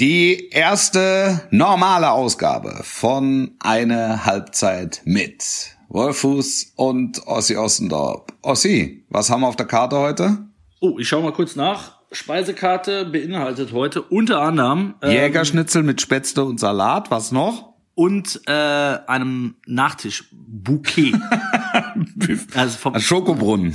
Die erste normale Ausgabe von Eine Halbzeit mit Wolfuß und Ossi Ossendorp. Ossi, was haben wir auf der Karte heute? Oh, ich schaue mal kurz nach. Speisekarte beinhaltet heute unter anderem ähm, Jägerschnitzel mit Spätzle und Salat. Was noch? und äh, einem Nachtisch-Bouquet. also vom Ein Schokobrunnen.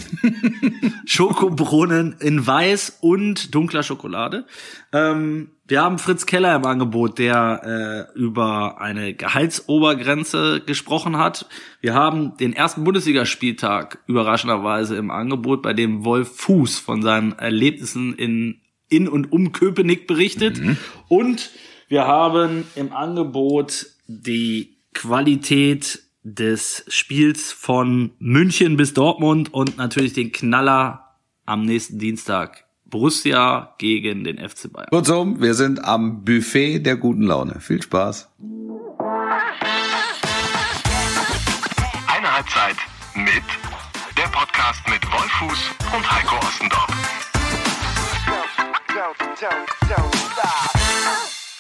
Schokobrunnen in weiß und dunkler Schokolade. Ähm, wir haben Fritz Keller im Angebot, der äh, über eine Gehaltsobergrenze gesprochen hat. Wir haben den ersten Bundesligaspieltag überraschenderweise im Angebot, bei dem Wolf Fuß von seinen Erlebnissen in in und um Köpenick berichtet. Mhm. Und wir haben im Angebot die Qualität des Spiels von München bis Dortmund und natürlich den Knaller am nächsten Dienstag. Borussia gegen den FC Bayern. Kurzum, wir sind am Buffet der guten Laune. Viel Spaß. Eine Halbzeit mit der Podcast mit Wolfuß und Heiko Ostendorf.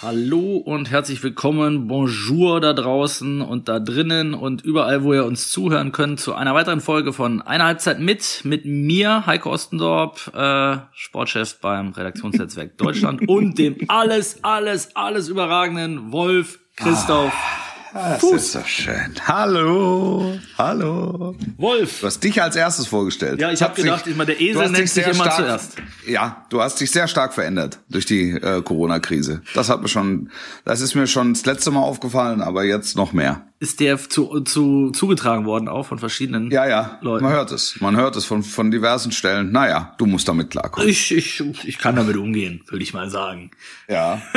Hallo und herzlich willkommen, bonjour da draußen und da drinnen und überall, wo ihr uns zuhören könnt, zu einer weiteren Folge von Eine Halbzeit mit, mit mir, Heiko Ostendorp, äh, Sportchef beim Redaktionsnetzwerk Deutschland und dem alles, alles, alles überragenden Wolf Christoph. Ah. Das Fuß. ist so schön. Hallo, hallo. Wolf. Du hast dich als erstes vorgestellt. Ja, ich habe gedacht, ich mal, der Esel nennt sich immer stark, zuerst. Ja, du hast dich sehr stark verändert durch die äh, Corona-Krise. Das hat mir schon, das ist mir schon das letzte Mal aufgefallen, aber jetzt noch mehr. Ist der zu, zu zugetragen worden auch von verschiedenen ja, ja. Leuten? Man hört es. Man hört es von, von diversen Stellen. Naja, du musst damit klarkommen. Ich, ich, ich kann damit umgehen, würde ich mal sagen. Ja.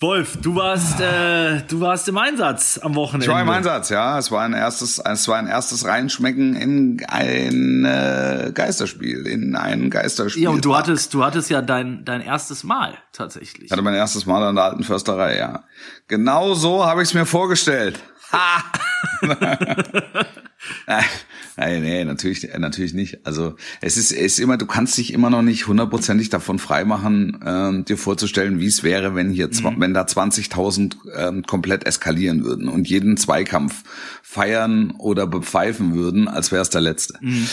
Wolf, du warst, äh, du warst im Einsatz am Wochenende. Ich war im Einsatz, ja. Es war ein erstes, es war ein erstes Reinschmecken in ein äh, Geisterspiel, in ein Geisterspiel. Ja, und du hattest, du hattest ja dein, dein erstes Mal tatsächlich. Ich hatte mein erstes Mal an der alten Försterei, ja. Genau so habe ich es mir vorgestellt. Ha! Nein, nee, natürlich, äh, natürlich nicht. Also es ist, es ist immer, du kannst dich immer noch nicht hundertprozentig davon freimachen, ähm, dir vorzustellen, wie es wäre, wenn hier, mhm. wenn da 20.000 ähm, komplett eskalieren würden und jeden Zweikampf feiern oder bepfeifen würden, als wäre es der letzte. Mhm.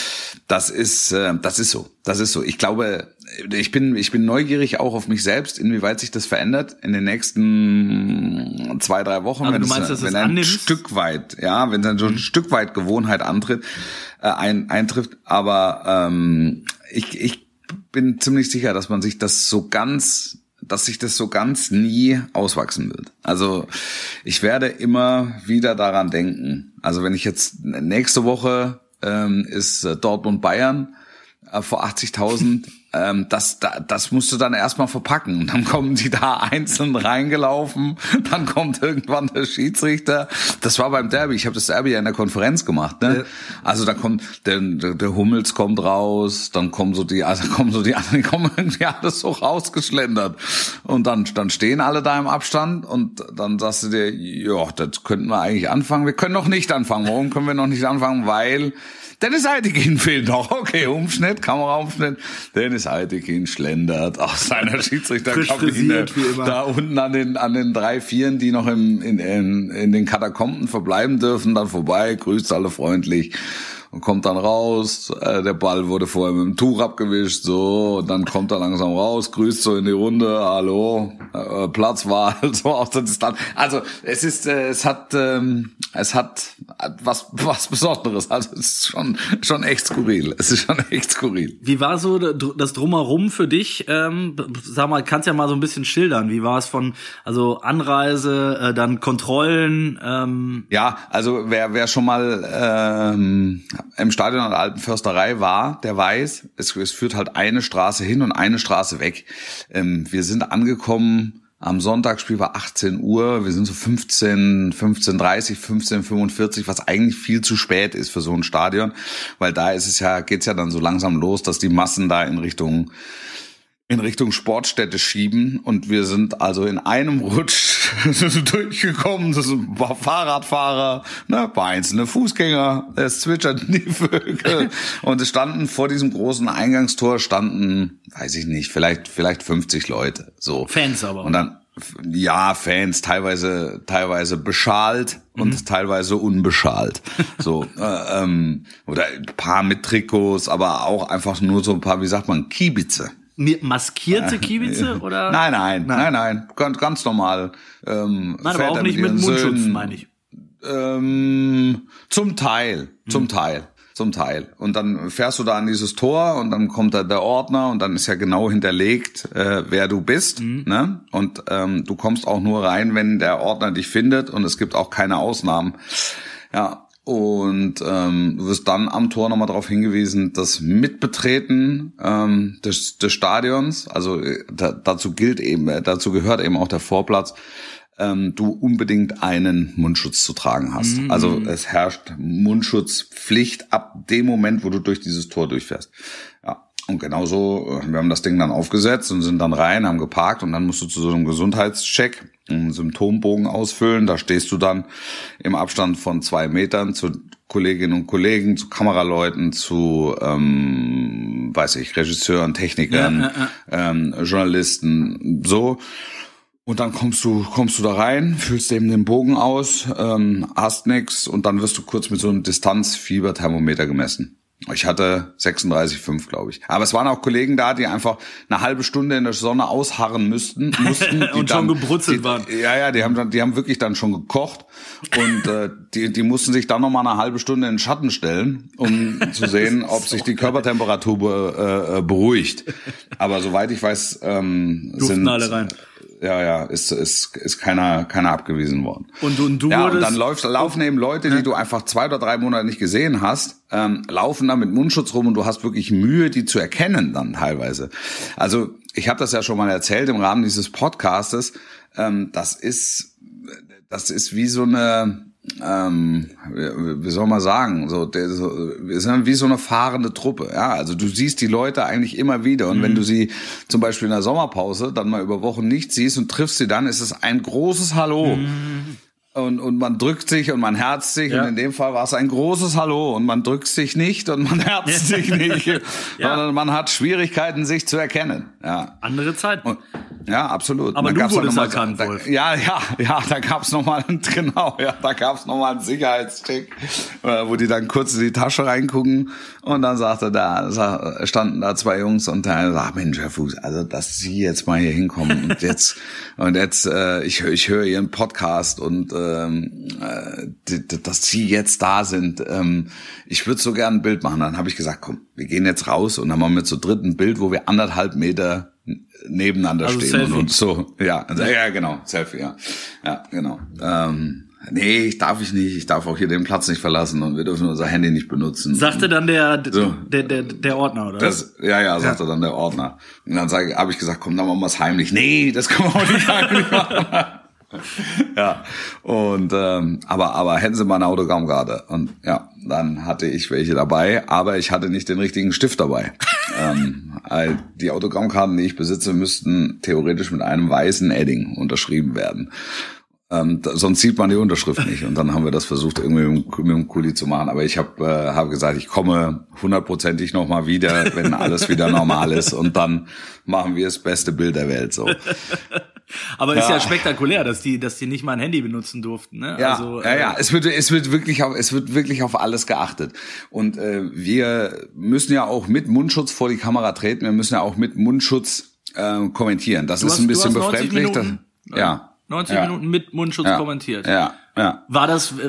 Das ist, äh, das ist so. Das ist so. Ich glaube, ich bin, ich bin neugierig auch auf mich selbst, inwieweit sich das verändert in den nächsten zwei, drei Wochen. Also wenn du meinst, es, wenn ein? Stück weit, ja, wenn dann so ein mhm. Stück weit Gewohnheit antritt, äh, ein, eintrifft. Aber ähm, ich, ich bin ziemlich sicher, dass man sich das so ganz dass sich das so ganz nie auswachsen wird. Also ich werde immer wieder daran denken. Also wenn ich jetzt nächste Woche ähm, ist äh, Dortmund Bayern äh, vor 80.000 ähm, das, das musst du dann erstmal verpacken. Dann kommen die da einzeln reingelaufen, dann kommt irgendwann der Schiedsrichter. Das war beim Derby, ich habe das Derby ja in der Konferenz gemacht. Ne? Ja. Also da kommt der, der, der Hummels kommt raus, dann kommen so die, also kommen so die anderen, die kommen irgendwie alles so rausgeschlendert. Und dann, dann stehen alle da im Abstand und dann sagst du dir, ja, das könnten wir eigentlich anfangen. Wir können noch nicht anfangen. Warum können wir noch nicht anfangen? Weil Dennis Eitekin fehlt noch. Okay, Umschnitt, Kameraumschnitt. Dennis Eitekin schlendert aus seiner Schiedsrichterkabine. Da unten an den, an den drei Vieren, die noch im, in, in, in den Katakomben verbleiben dürfen, dann vorbei, grüßt alle freundlich und kommt dann raus. Äh, der Ball wurde vorher mit dem Tuch abgewischt, so, und dann kommt er langsam raus, grüßt so in die Runde, hallo, äh, Platzwahl, so aus der Distanz. Also es ist, äh, es hat, ähm, es hat was was Besonderes. Also es ist schon schon echt skurril. Es ist schon echt skurril. Wie war so das drumherum für dich? Ähm, sag mal, kannst ja mal so ein bisschen schildern. Wie war es von also Anreise, äh, dann Kontrollen? Ähm ja, also wer wer schon mal ähm, im Stadion an der Alten Försterei war, der weiß, es, es führt halt eine Straße hin und eine Straße weg. Ähm, wir sind angekommen am Sonntagsspiel war 18 Uhr, wir sind so 15, 15.30, 15.45, was eigentlich viel zu spät ist für so ein Stadion, weil da ist es ja, geht's ja dann so langsam los, dass die Massen da in Richtung in Richtung Sportstätte schieben und wir sind also in einem Rutsch durchgekommen. Das war Fahrradfahrer, ne, paar einzelne Fußgänger, es zwitscherten die Vögel und es standen vor diesem großen Eingangstor standen, weiß ich nicht, vielleicht vielleicht 50 Leute, so Fans aber. Und dann ja, Fans, teilweise, teilweise beschalt und Mhm. teilweise unbeschalt. So, äh, ähm, oder ein paar mit Trikots, aber auch einfach nur so ein paar, wie sagt man, Kiebitze. Maskierte Kiebize oder? Nein, nein, nein, nein, ganz, ganz normal. Ähm, Nein, aber auch nicht mit ihren Mundschutz, Söhnen. meine ich. Ähm, zum Teil, zum Mhm. Teil, zum Teil. Und dann fährst du da an dieses Tor und dann kommt da der Ordner und dann ist ja genau hinterlegt, äh, wer du bist. Mhm. Ne? Und ähm, du kommst auch nur rein, wenn der Ordner dich findet und es gibt auch keine Ausnahmen. Ja. Und ähm, du wirst dann am Tor nochmal darauf hingewiesen, das Mitbetreten ähm, des, des Stadions, also äh, da, dazu gilt eben, äh, dazu gehört eben auch der Vorplatz, ähm, du unbedingt einen Mundschutz zu tragen hast. Also es herrscht Mundschutzpflicht ab dem Moment, wo du durch dieses Tor durchfährst. Ja. Und genauso, äh, wir haben das Ding dann aufgesetzt und sind dann rein, haben geparkt und dann musst du zu so einem Gesundheitscheck einen Symptombogen ausfüllen. Da stehst du dann im Abstand von zwei Metern zu Kolleginnen und Kollegen, zu Kameraleuten, zu, ähm, weiß ich, Regisseuren, Technikern, Ähm, Journalisten, so. Und dann kommst du, kommst du da rein, füllst eben den Bogen aus, ähm, hast nix und dann wirst du kurz mit so einem Distanzfieberthermometer gemessen. Ich hatte 36,5, glaube ich. Aber es waren auch Kollegen da, die einfach eine halbe Stunde in der Sonne ausharren müssten, mussten. Und schon dann- gebrutzelt die, waren. Ja, ja, die haben dann, die haben wirklich dann schon gekocht und äh, die, die mussten sich dann noch mal eine halbe Stunde in den Schatten stellen, um zu sehen, ob sich die Körpertemperatur be, äh, äh, beruhigt. Aber soweit ich weiß, ähm, Durften sind alle rein. Ja, ja, ist, ist, ist keiner, keiner abgewiesen worden. Und, und du Ja, und dann läuft, laufen eben Leute, die du einfach zwei oder drei Monate nicht gesehen hast, ähm, laufen da mit Mundschutz rum und du hast wirklich Mühe, die zu erkennen dann teilweise. Also ich habe das ja schon mal erzählt im Rahmen dieses Podcastes. Ähm, das ist, das ist wie so eine, ähm, wie soll man sagen, so, der, so, wir sind wie so eine fahrende Truppe. Ja, also du siehst die Leute eigentlich immer wieder und wenn du sie zum Beispiel in der Sommerpause dann mal über Wochen nicht siehst und triffst sie dann, ist es ein großes Hallo. Und, und man drückt sich und man herzt sich Ja. und in dem Fall war es ein großes Hallo und man drückt sich nicht und man herzt sich nicht, sondern man hat Schwierigkeiten, sich zu erkennen. Ja. andere Zeit. Und, ja, absolut. Aber du wurdest mal- erkannt, da, Wolf. Ja, ja, ja, da gab's noch mal, genau, ja, da gab's noch mal einen Sicherheitscheck, äh, wo die dann kurz in die Tasche reingucken und dann sagte da, sa- standen da zwei Jungs und der eine sagt, Mensch, Herr Fuß, also, dass Sie jetzt mal hier hinkommen und jetzt, und jetzt, äh, ich, ich höre Ihren Podcast und, ähm, äh, dass Sie jetzt da sind, ähm, ich würde so gern ein Bild machen. Dann habe ich gesagt, komm, wir gehen jetzt raus und dann machen wir zu dritt ein Bild, wo wir anderthalb Meter nebeneinander Also stehen und Selfie. uns so, ja, ja, genau, Selfie, ja, ja, genau. Ähm, nee, ich darf ich nicht, ich darf auch hier den Platz nicht verlassen und wir dürfen unser Handy nicht benutzen. Sagte dann der, So. der, der, der Ordner, oder? Das, ja, ja, sagte dann der Ordner. Und dann habe ich gesagt, komm, dann machen wir es heimlich. Nee, das können wir auch nicht heimlich machen. ja, und ähm, aber aber hätten Sie mal eine Autogrammkarte und ja, dann hatte ich welche dabei, aber ich hatte nicht den richtigen Stift dabei. ähm, die Autogrammkarten, die ich besitze, müssten theoretisch mit einem weißen Edding unterschrieben werden. Ähm, da, sonst sieht man die Unterschrift nicht. Und dann haben wir das versucht, irgendwie mit, dem- mit dem Kuli zu machen. Aber ich habe äh, hab gesagt, ich komme hundertprozentig nochmal wieder, wenn alles wieder normal ist. Und dann machen wir das beste Bild der Welt. So. Aber ist Ja. ja spektakulär, dass die, dass die nicht mal ein Handy benutzen durften, ne? Ja, also, ja, äh, ja. Es wird, es wird wirklich auf, es wird wirklich auf alles geachtet. Und äh, wir müssen ja auch mit Mundschutz vor die Kamera treten. Wir müssen ja auch mit Mundschutz äh, kommentieren. Das Du ist hast- ein bisschen hast 90 befremdlich. Das, ja. 90 ja. Minuten mit Mundschutz ja. kommentiert. Ja, ja. War das, äh,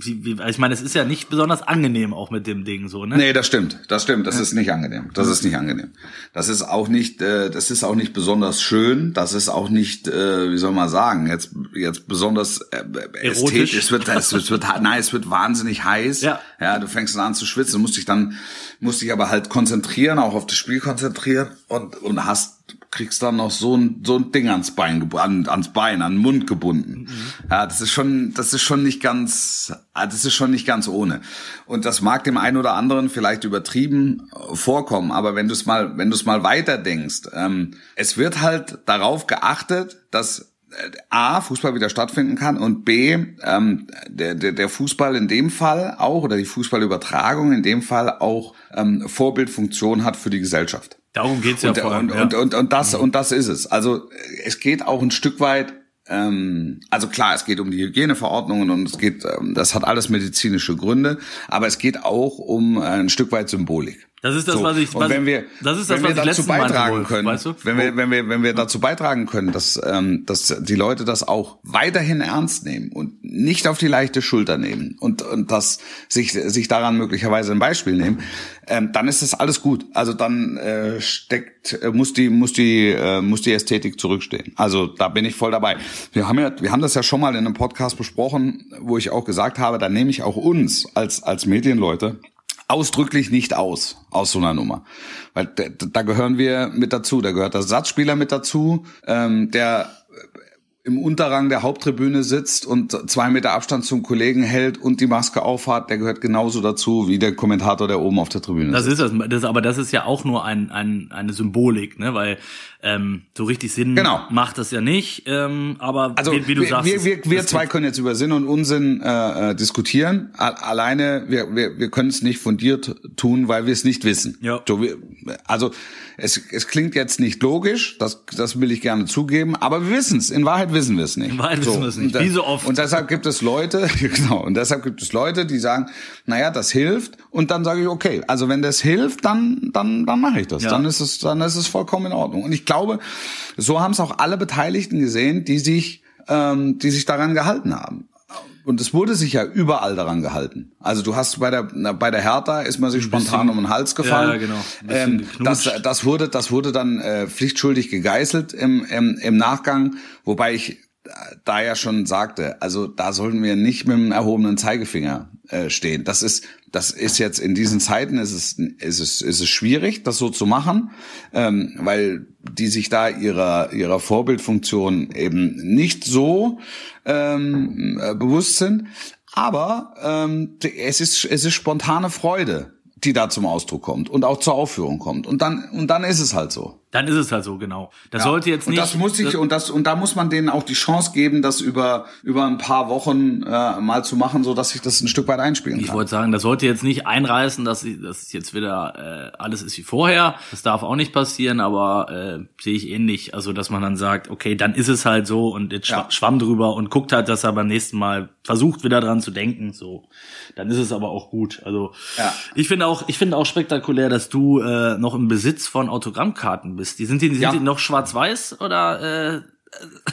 wie, wie, ich meine, es ist ja nicht besonders angenehm auch mit dem Ding so, ne? Nee, das stimmt. Das stimmt. Das ist nicht angenehm. Das ist nicht angenehm. Das ist auch nicht, äh, das ist auch nicht besonders schön. Das ist auch nicht, äh, wie soll man sagen, jetzt, jetzt besonders äh, ästhetisch. Es wird, es wird, es wird, nein, es wird wahnsinnig heiß. Ja. Ja, du fängst dann an zu schwitzen. Musst dich dann, musst dich aber halt konzentrieren, auch auf das Spiel konzentrieren und, und hast kriegst dann noch so ein so ein Ding ans Bein an, ans Bein, an den Mund gebunden. Mhm. Ja, das ist schon das ist schon nicht ganz ah, das ist schon nicht ganz ohne. Und das mag dem einen oder anderen vielleicht übertrieben äh, vorkommen, aber wenn du es mal wenn du es mal weiter denkst, ähm, es wird halt darauf geachtet, dass äh, A, Fußball wieder stattfinden kann und B, ähm, der, der, der Fußball in dem Fall auch oder die Fußballübertragung in dem Fall auch ähm, Vorbildfunktion hat für die Gesellschaft. Darum geht's ja und, vor allem. Und, ja. und, und, und, das, und das ist es. Also es geht auch ein Stück weit ähm, also klar, es geht um die Hygieneverordnungen und es geht, ähm, das hat alles medizinische Gründe, aber es geht auch um äh, ein Stück weit Symbolik. Das ist das, so. was ich. Was, und wenn wir, das ist das, wenn wir dazu beitragen Wolf, können, weißt du? wenn wir, wenn wir, wenn wir dazu beitragen können, dass, ähm, dass die Leute das auch weiterhin ernst nehmen und nicht auf die leichte Schulter nehmen und und das sich sich daran möglicherweise ein Beispiel nehmen, ähm, dann ist das alles gut. Also dann äh, steckt äh, muss die muss die äh, muss die Ästhetik zurückstehen. Also da bin ich voll dabei. Wir haben ja wir haben das ja schon mal in einem Podcast besprochen, wo ich auch gesagt habe, da nehme ich auch uns als als Medienleute ausdrücklich nicht aus, aus so einer Nummer. Weil da, da gehören wir mit dazu. Da gehört der Satzspieler mit dazu, ähm, der im Unterrang der Haupttribüne sitzt und zwei Meter Abstand zum Kollegen hält und die Maske aufhat, der gehört genauso dazu wie der Kommentator, der oben auf der Tribüne das sitzt. Das ist das, das, aber das ist ja auch nur ein, ein, eine Symbolik, ne? Weil ähm, so richtig Sinn genau. macht das ja nicht. Ähm, aber also wie, wie du wir, sagst, wir, wir, wir zwei können jetzt über Sinn und Unsinn äh, äh, diskutieren. Alleine wir, wir, wir können es nicht fundiert tun, weil wir es nicht wissen. Ja. So, wir, also es, es klingt jetzt nicht logisch, das, das will ich gerne zugeben, aber wir wissen es. In Wahrheit wissen wir es nicht. In Wahrheit so, wissen wir es nicht. Wie so oft. Und deshalb gibt es Leute, genau, und deshalb gibt es Leute, die sagen, naja, das hilft. Und dann sage ich, okay, also wenn das hilft, dann, dann, dann mache ich das. Ja. Dann ist es, dann ist es vollkommen in Ordnung. Und ich glaube, so haben es auch alle Beteiligten gesehen, die sich, ähm, die sich daran gehalten haben. Und es wurde sich ja überall daran gehalten. Also du hast bei der bei der Hertha ist man sich spontan um den Hals gefallen. Ja, genau. Ähm, das, das wurde das wurde dann äh, pflichtschuldig gegeißelt im, im im Nachgang, wobei ich da ja schon sagte, also da sollten wir nicht mit dem erhobenen Zeigefinger äh, stehen. Das ist, das ist jetzt in diesen Zeiten ist es, ist es, ist es schwierig, das so zu machen, ähm, weil die sich da ihrer ihrer Vorbildfunktion eben nicht so ähm, äh, bewusst sind. Aber ähm, es ist es ist spontane Freude, die da zum Ausdruck kommt und auch zur Aufführung kommt. Und dann und dann ist es halt so. Dann ist es halt so, genau. Das ja. sollte jetzt nicht. Und das muss ich, und das, und da muss man denen auch die Chance geben, das über, über ein paar Wochen äh, mal zu machen, so dass sich das ein Stück weit einspielen ich kann. Ich wollte sagen, das sollte jetzt nicht einreißen, dass, dass jetzt wieder äh, alles ist wie vorher. Das darf auch nicht passieren, aber äh, sehe ich ähnlich. Also, dass man dann sagt, okay, dann ist es halt so und jetzt ja. schwamm drüber und guckt halt, dass er beim nächsten Mal versucht, wieder dran zu denken. So, dann ist es aber auch gut. Also, ja. ich finde auch, ich finde auch spektakulär, dass du äh, noch im Besitz von Autogrammkarten bist. Die sind die, sind Ja. die noch schwarz-weiß oder äh,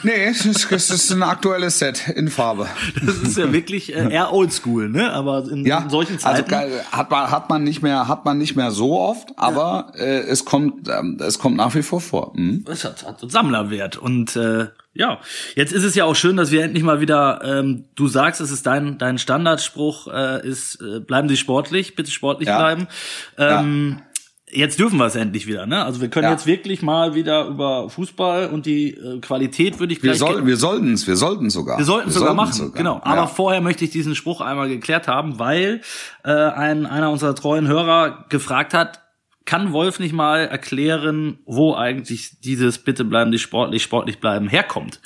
Nee, es ist, es ist ein aktuelles Set in Farbe. das ist ja wirklich äh, eher oldschool, ne? Aber in, Ja, in solchen also Zeiten. geil, hat man hat man nicht mehr hat man nicht mehr so oft, aber äh, es kommt ähm, es kommt nach wie vor vor. Mhm. Das hat, hat so Sammlerwert. Und äh, ja, jetzt ist es ja auch schön, dass wir endlich mal wieder, ähm, du sagst, es ist dein, dein Standardspruch, äh, ist, äh, bleiben Sie sportlich, bitte sportlich Ja. bleiben. Ähm, Jetzt dürfen wir es endlich wieder, ne? Also wir können Ja. jetzt wirklich mal wieder über Fußball und die äh, Qualität würde ich Wir gleich soll, wir sollten es, wir sollten sogar. Wir sollten es sogar machen, sogar. genau. Aber ja. vorher möchte ich diesen Spruch einmal geklärt haben, weil äh, ein, einer unserer treuen Hörer gefragt hat, kann Wolf nicht mal erklären, wo eigentlich dieses Bitte bleiben die sportlich, sportlich bleiben herkommt?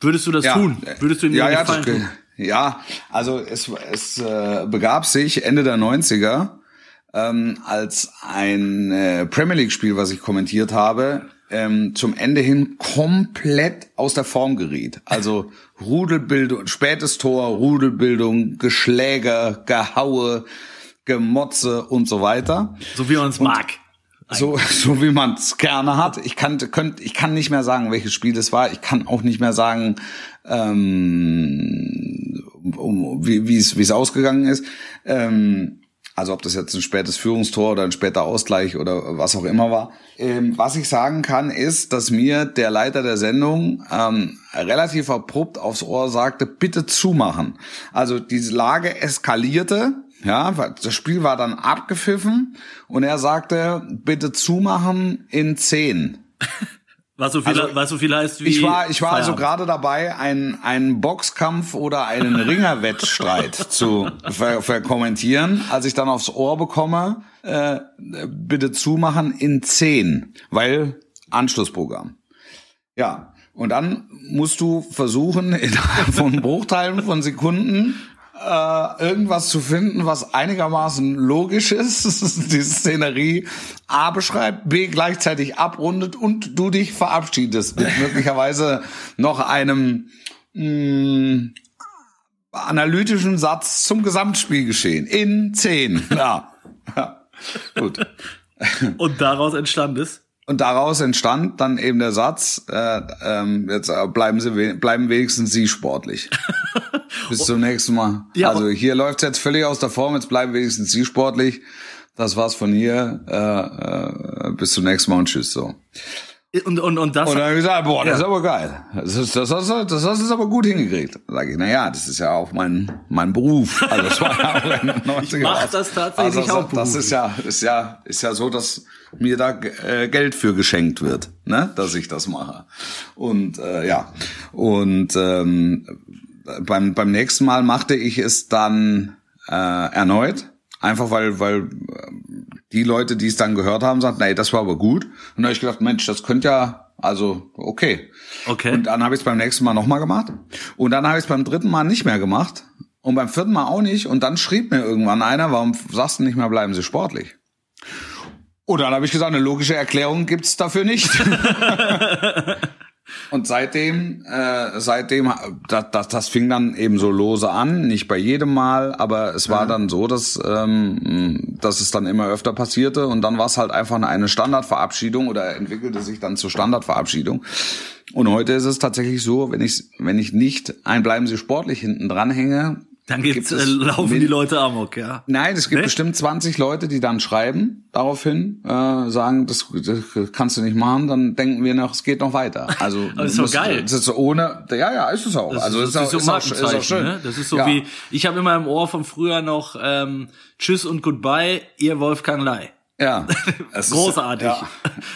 Würdest du das ja. tun? Würdest du ihm ja, ja, Gefallen das, tun? ja, also es, es äh, begab sich Ende der 90er, ähm, als ein äh, Premier League Spiel, was ich kommentiert habe, ähm, zum Ende hin komplett aus der Form geriet. Also Rudelbildung, spätes Tor, Rudelbildung, Geschläger, Gehaue, Gemotze und so weiter. So wie er uns mag. So, so wie man es gerne hat. Ich kann, könnt, ich kann nicht mehr sagen, welches Spiel es war. Ich kann auch nicht mehr sagen, ähm, um, wie wie es wie es ausgegangen ist. Ähm, also ob das jetzt ein spätes Führungstor oder ein später Ausgleich oder was auch immer war. Ähm, was ich sagen kann, ist, dass mir der Leiter der Sendung ähm, relativ abrupt aufs Ohr sagte, bitte zumachen. Also diese Lage eskalierte. Ja, das Spiel war dann abgepfiffen und er sagte, bitte zumachen in zehn. Was so viel, Also, was so viel heißt wie. Ich war, ich war also gerade dabei, einen, einen Boxkampf oder einen Ringerwettstreit zu ver verkommentieren, als ich dann aufs Ohr bekomme, äh, bitte zumachen in 10, weil Anschlussprogramm. Ja, und dann musst du versuchen, innerhalb von Bruchteilen von Sekunden äh, irgendwas zu finden, was einigermaßen logisch ist, die Szenerie A beschreibt, B gleichzeitig abrundet und du dich verabschiedest mit möglicherweise noch einem mh, analytischen Satz zum Gesamtspielgeschehen in 10. Ja. Gut. Und daraus entstand es. Und daraus entstand dann eben der Satz, äh, ähm, jetzt äh, bleiben Sie bleiben wenigstens Sie sportlich. Bis zum nächsten Mal. Ja, also hier läuft jetzt völlig aus der Form, jetzt bleiben wenigstens Sie sportlich. Das war's von hier. Äh, äh, bis zum nächsten Mal und tschüss. So. Und, und, und das. Und dann habe ich gesagt, boah, das Ja. ist aber geil. Das, ist, das, hast du- das hast du aber gut hingekriegt. Sag ich, na ja, das ist ja auch mein mein Beruf. Also das war ja auch in den 90er. mach das tatsächlich also, auch Das ist ja ist ja ist ja so, dass mir da äh, Geld für geschenkt wird, ne, dass ich das mache. Und äh, ja und ähm, beim beim nächsten Mal machte ich es dann äh, erneut, einfach weil weil äh, die Leute, die es dann gehört haben, sagten, nee, das war aber gut. Und dann habe ich gedacht, Mensch, das könnte ja, also okay. Okay. Und dann habe ich es beim nächsten Mal nochmal gemacht. Und dann habe ich es beim dritten Mal nicht mehr gemacht. Und beim vierten Mal auch nicht. Und dann schrieb mir irgendwann einer, warum sagst du nicht mehr, bleiben Sie sportlich? Und dann habe ich gesagt, eine logische Erklärung gibt's dafür nicht. Und seitdem, äh, seitdem, das, das, das fing dann eben so lose an, nicht bei jedem Mal, aber es war dann so, dass, ähm, dass es dann immer öfter passierte und dann war es halt einfach eine Standardverabschiedung oder entwickelte sich dann zur Standardverabschiedung. Und heute ist es tatsächlich so, wenn ich, wenn ich nicht ein bleiben Sie sportlich hinten dran hänge, dann gibt's, gibt äh, laufen die Leute amok, ja. Nein, es gibt Ne? bestimmt 20 Leute, die dann schreiben daraufhin, äh, sagen, das, das kannst du nicht machen, dann denken wir noch, es geht noch weiter. Also Aber ist doch geil. Das ist so ohne, ja, ja, ist es auch. Das also ist, ist, das auch, ist so ist, auch, ist auch schön. ne? Das ist so ja. wie, ich habe immer im Ohr von früher noch ähm, Tschüss und Goodbye, ihr Wolfgang Lei. Ja, es ist- Großartig. Ja,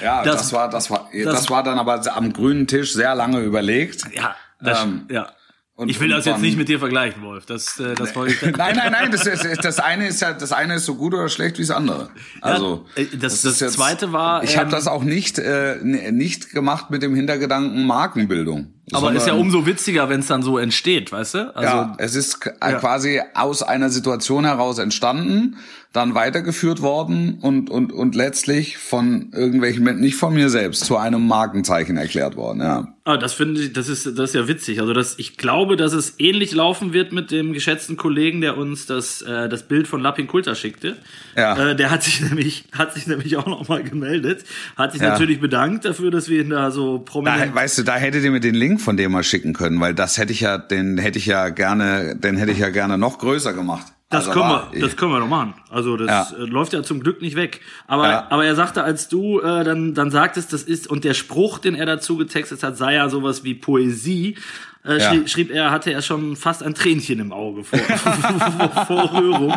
ja Das- das, war, das war, das, das- war dann aber am grünen Tisch sehr lange überlegt. Ja, das, Ähm, ja. Und- ich will das jetzt nicht mit dir vergleichen, Wolf. Das, äh, das wollte ich. Nein, nein, nein, das, ist, das eine ist ja, das eine ist so gut oder schlecht wie das andere. Also äh, das- ist das zweite war, Ich habe ähm, das auch nicht äh, nicht gemacht mit dem Hintergedanken Markenbildung. Aber ist ja umso witziger, wenn es dann so entsteht, weißt du? Also, ja, es ist quasi aus einer Situation heraus entstanden, dann weitergeführt worden und und und letztlich von irgendwelchen nicht von mir selbst, zu einem Markenzeichen erklärt worden. Ja. Ah, das finde ich, das ist, das ist ja witzig. Also das, ich glaube, dass es ähnlich laufen wird mit dem geschätzten Kollegen, der uns das, äh, das Bild von Lappin Kulter schickte. Ja. Äh, der hat sich nämlich, hat sich nämlich auch nochmal gemeldet, hat sich Ja. natürlich bedankt dafür, dass wir ihn da so Da, prominent. weißt du, da hättet ihr mir den Link von dem mal schicken können, weil das hätte ich ja, den hätte ich ja gerne, den hätte ich ja gerne noch größer gemacht. Das Also können wir, das können wir doch machen. Also das Ja. äh, läuft ja zum Glück nicht weg. Aber, Ja. aber er sagte, als du äh, dann, dann sagtest, das ist und der Spruch, den er dazu getextet hat, sei ja sowas wie Poesie. Äh, Ja. schrieb, schrieb er, hatte er schon fast ein Tränchen im Auge vor, vor Rührung.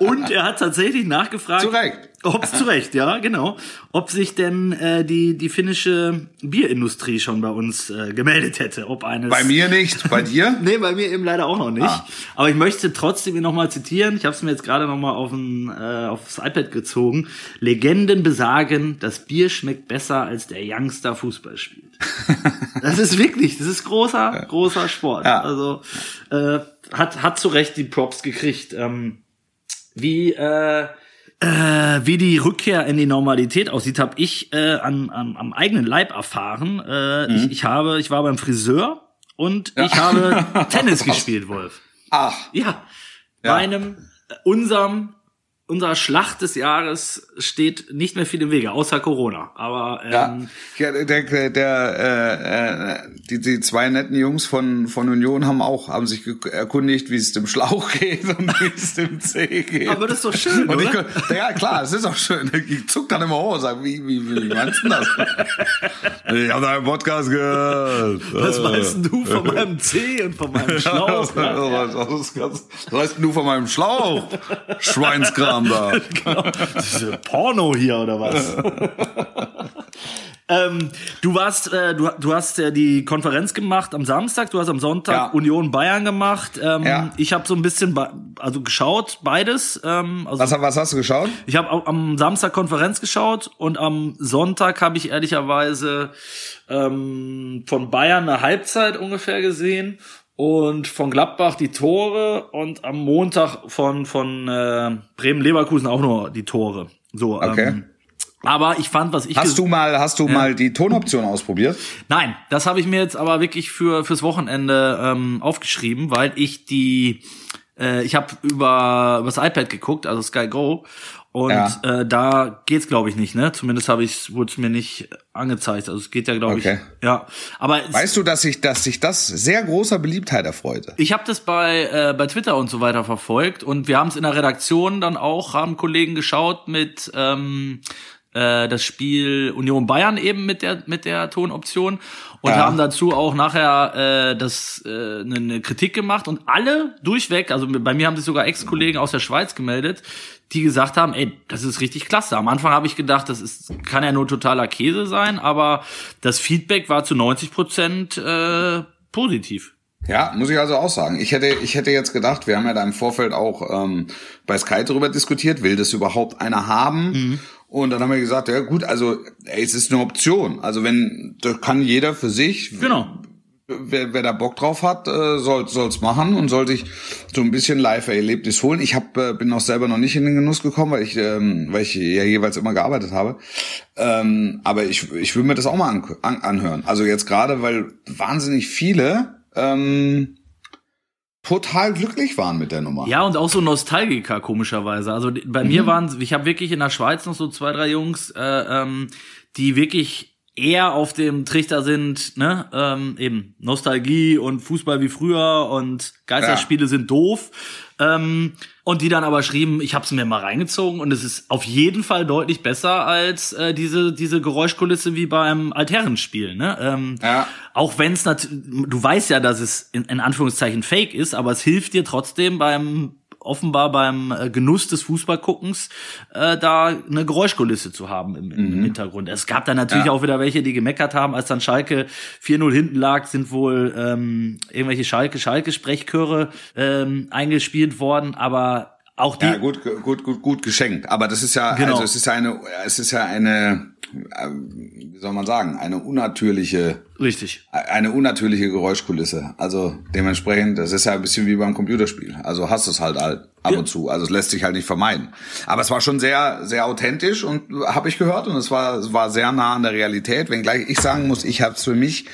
Und er hat tatsächlich nachgefragt. Zu Recht. Ob zu Recht, ja, genau. Ob sich denn äh, die, die finnische Bierindustrie schon bei uns äh, gemeldet hätte. Ob eines Bei mir nicht, bei dir? Nee, bei mir eben leider auch noch nicht. Ah. Aber ich möchte trotzdem ihn nochmal zitieren. Ich habe es mir jetzt gerade nochmal auf ein, äh, aufs iPad gezogen. Legenden besagen, das Bier schmeckt besser, als der Youngster Fußball spielt. das ist wirklich, das ist großer, großer Sport. Ja. Also äh, hat, hat zu Recht die Props gekriegt. Ähm, wie äh, äh, wie die Rückkehr in die Normalität aussieht, habe ich äh, an, an, am eigenen Leib erfahren. Äh, Mhm. ich, ich habe, ich war beim Friseur und ich habe Tennis gespielt, Wolf. Ach, Ja, Ja. meinem, äh, unserem, unserer Schlacht des Jahres steht nicht mehr viel im Wege, außer Corona. Aber ähm, ja. der, der, äh, äh, die, die zwei netten Jungs von von Union haben auch haben sich erkundigt, wie es dem Schlauch geht und wie es dem Zeh geht. Aber das ist doch schön, und ich, oder? Ja klar, es ist auch schön. Ich zuck dann immer hoch und sag, wie wie wie meinst du das? ich habe deinen Podcast gehört. was weißt denn du von meinem Zeh und von meinem Schlauch? Ja? Was, was, was, was weißt denn du von meinem Schlauch? Schweinskram da. Genau. Das ist ja Porno hier oder was? Ähm, du warst, äh, du, du hast ja die Konferenz gemacht am Samstag, du hast am Sonntag Ja. Union Bayern gemacht. Ähm, Ja. Ich habe so ein bisschen, also geschaut, beides. Ähm, also Was, was hast du geschaut? ich habe am Samstag Konferenz geschaut und am Sonntag habe ich ehrlicherweise ähm, von Bayern eine Halbzeit ungefähr gesehen und von Gladbach die Tore und am Montag von von äh, Bremen Leverkusen auch nur die Tore. So. Okay. Ähm, aber ich fand, was ich Hast du mal, hast du mal die Tonoption ausprobiert? Nein, das habe ich mir jetzt aber wirklich für fürs Wochenende ähm, aufgeschrieben, weil ich die äh, ich habe über übers iPad geguckt, also Sky Go und Ja. äh, da geht's glaube ich nicht, ne? Zumindest habe ich wurde es mir nicht angezeigt. Also es geht ja glaube Okay. ich. Ja, aber Weißt du, dass sich, dass sich das sehr großer Beliebtheit erfreute? ich habe das bei äh, bei Twitter und so weiter verfolgt und wir haben es in der Redaktion dann auch haben Kollegen geschaut mit ähm, äh, das Spiel Union Bayern eben mit der mit der Tonoption und Ja. haben dazu auch nachher äh, das äh, eine, eine Kritik gemacht und alle durchweg, also bei mir haben sich sogar Ex-Kollegen aus der Schweiz gemeldet, die gesagt haben, ey, das ist richtig klasse. Am Anfang habe ich gedacht, das ist kann ja nur totaler Käse sein, aber das Feedback war zu 90 Prozent äh, positiv. Ja, muss ich also auch sagen. Ich hätte, ich hätte jetzt gedacht, wir haben ja da im Vorfeld auch ähm, bei Sky darüber diskutiert, will das überhaupt einer haben? Mhm. Und dann haben wir gesagt, ja gut, also ey, es ist eine Option. Also wenn, da kann jeder für sich, Genau. wer, wer da Bock drauf hat, äh, soll soll's machen und soll sich so ein bisschen Live-Erlebnis holen. Ich hab, äh, bin auch selber noch nicht in den Genuss gekommen, weil ich, ähm, weil ich ja jeweils immer gearbeitet habe. Ähm, aber ich, ich will mir das auch mal an, an, anhören. Also jetzt gerade, weil wahnsinnig viele ähm, total glücklich waren mit der Nummer. Ja, und auch so Nostalgiker, komischerweise. Also bei mir waren, ich habe wirklich in der Schweiz noch so zwei, drei Jungs, äh, ähm, die wirklich eher auf dem Trichter sind, ne, ähm, eben Nostalgie und Fußball wie früher und Geisterspiele sind doof. Ähm, und die dann aber schrieben, ich habe es mir mal reingezogen und es ist auf jeden Fall deutlich besser als äh, diese diese Geräuschkulisse wie beim Altherrenspiel, ne? Ähm, Ja. auch wenn es natürlich, du weißt ja, dass es in, in Anführungszeichen Fake ist, aber es hilft dir trotzdem beim offenbar beim äh, Genuss des Fußballguckens äh, da eine Geräuschkulisse zu haben im, im Hintergrund. Es gab dann natürlich Ja. auch wieder welche, die gemeckert haben, als dann Schalke 4-0 hinten lag, sind wohl ähm, irgendwelche Schalke-Schalke-Sprechchöre ähm, eingespielt worden, aber auch die Ja, gut, gut, gut, gut geschenkt. Aber das ist ja, Genau. also es ist ja eine, es ist ja eine, äh, wie soll man sagen, eine unnatürliche, richtig. eine unnatürliche Geräuschkulisse. Also dementsprechend, das ist ja ein bisschen wie beim Computerspiel. Also hast du es halt halt ab Ja. und zu. Also es lässt sich halt nicht vermeiden. Aber es war schon sehr, sehr authentisch und habe ich gehört und es war, es war sehr nah an der Realität. Wenngleich ich sagen muss, ich habe es für mich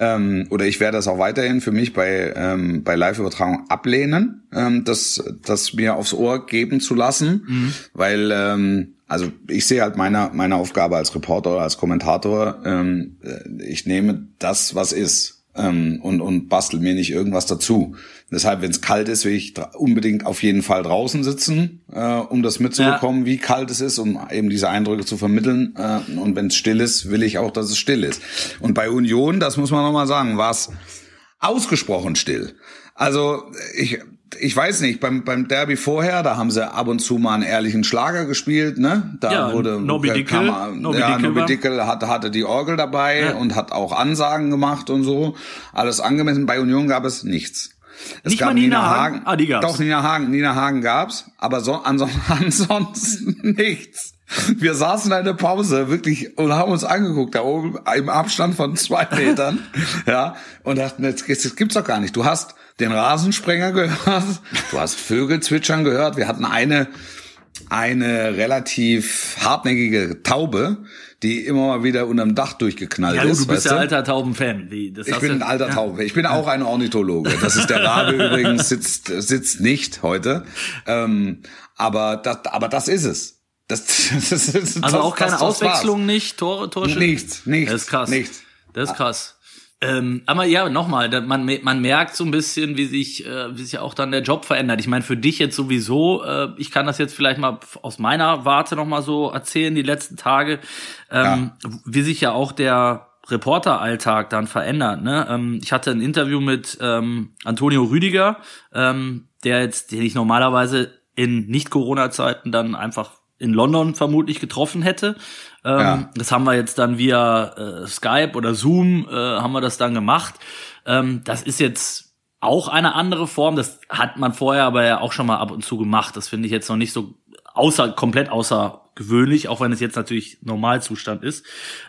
ähm, oder ich werde das auch weiterhin für mich bei ähm, bei Live-Übertragung ablehnen, ähm, das das mir aufs Ohr geben zu lassen, weil ähm, also ich sehe halt meine meine Aufgabe als Reporter oder als Kommentator, ähm, äh, ich nehme das, was ist ähm, und und bastel mir nicht irgendwas dazu. Deshalb, wenn es kalt ist, will ich unbedingt auf jeden Fall draußen sitzen, äh, um das mitzubekommen, wie kalt es ist, um eben diese Eindrücke zu vermitteln. Äh, und wenn es still ist, will ich auch, dass es still ist. Und bei Union, das muss man nochmal sagen, war es ausgesprochen still. Also ich ich weiß nicht, beim, beim Derby vorher, da haben sie ab und zu mal einen ehrlichen Schlager gespielt, ne? Da Ja, wurde Nobby Dickel, Nobby ja, Dickel Dickel hatte, hatte die Orgel dabei Ja. und hat auch Ansagen gemacht und so. Alles angemessen. Bei Union gab es nichts. Es Nicht mal Nina Hagen? Ah, die gab's. Doch, Nina Hagen, Nina Hagen gab's, aber so, anso ansonsten nichts. Wir saßen in der Pause wirklich und haben uns angeguckt, da oben im Abstand von zwei Metern, ja, und dachten, das, das gibt's doch gar nicht. Du hast den Rasensprenger gehört, du hast Vögel zwitschern gehört, wir hatten eine, eine relativ hartnäckige Taube, die immer mal wieder unterm Dach durchgeknallt Ja, ist. du bist ja alter Taubenfan. Ich bin ein alter ja. Taube. Ich bin auch ein Ornithologe. Das ist der Rabe übrigens, sitzt, sitzt nicht heute. Ähm, aber, das, aber das ist es. Das, das, das, Also das, auch keine Auswechslung nicht, Tore, Torschüsse? Nichts, nichts. Das ist krass. Nichts. Das ist krass. Ähm, aber ja, nochmal, man, man merkt so ein bisschen, wie sich, äh, wie sich auch dann der Job verändert. Ich meine, für dich jetzt sowieso, äh, ich kann das jetzt vielleicht mal aus meiner Warte nochmal so erzählen, die letzten Tage, ähm, wie sich ja auch der Reporteralltag dann verändert. Ne? Ähm, ich hatte ein Interview mit ähm, Antonio Rüdiger, ähm, der jetzt, den ich normalerweise in Nicht-Corona-Zeiten dann einfach in London vermutlich getroffen hätte. Ähm, Ja. Das haben wir jetzt dann via äh, Skype oder Zoom äh, haben wir das dann gemacht. Ähm, das ist jetzt auch eine andere Form. Das hat man vorher aber ja auch schon mal ab und zu gemacht. Das finde ich jetzt noch nicht so außer komplett außergewöhnlich, auch wenn es jetzt natürlich Normalzustand ist.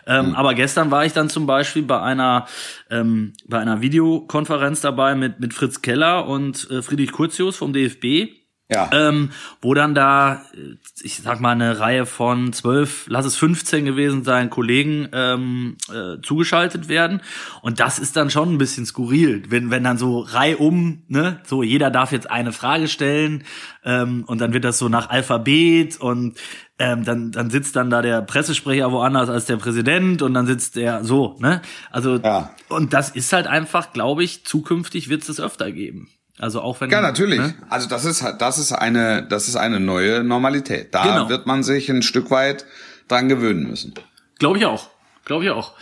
Ähm, Aber gestern war ich dann zum Beispiel bei einer ähm, bei einer Videokonferenz dabei mit mit Fritz Keller und äh, Friedrich Kurzius vom DFB Ja. ähm, wo dann da, äh, ich sag mal, eine Reihe von zwölf, lass es 15 gewesen sein, Kollegen ähm, äh, zugeschaltet werden. Und das ist dann schon ein bisschen skurril, wenn, wenn dann so reihum, ne, so jeder darf jetzt eine Frage stellen ähm, und dann wird das so nach Alphabet und ähm, dann, dann sitzt dann da der Pressesprecher woanders als der Präsident und dann sitzt der so, ne? Also Ja. und das ist halt einfach, glaube ich, zukünftig wird es das öfter geben. Also auch wenn Ja, natürlich. Ne? Also das ist halt, das ist eine, das ist eine neue Normalität. Da Genau. wird man sich ein Stück weit dran gewöhnen müssen. Glaube ich auch. Glaube ich auch.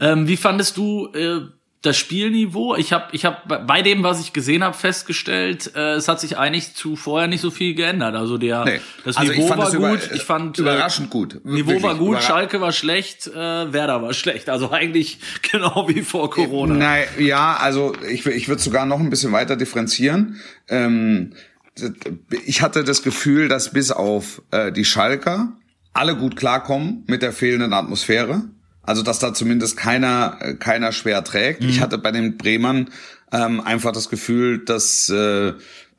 Ähm, wie fandest du äh, das Spielniveau? Ich habe ich hab bei- dem, was ich gesehen habe, festgestellt, äh, es hat sich eigentlich zu vorher nicht so viel geändert. Also der Nee. das Also Niveau ich fand war es über- gut. Ich fand äh, überraschend gut. Niveau Wirklich war gut. Schalke war schlecht. Äh, Werder war schlecht. Also eigentlich genau wie vor Corona. Nein, ja, also ich, ich würde sogar noch ein bisschen weiter differenzieren. Ähm, ich hatte das Gefühl, dass bis auf äh, die Schalker alle gut klarkommen mit der fehlenden Atmosphäre. Also dass da zumindest keiner äh, keiner schwer trägt. Ich hatte bei den Bremern ähm, einfach das Gefühl, dass äh,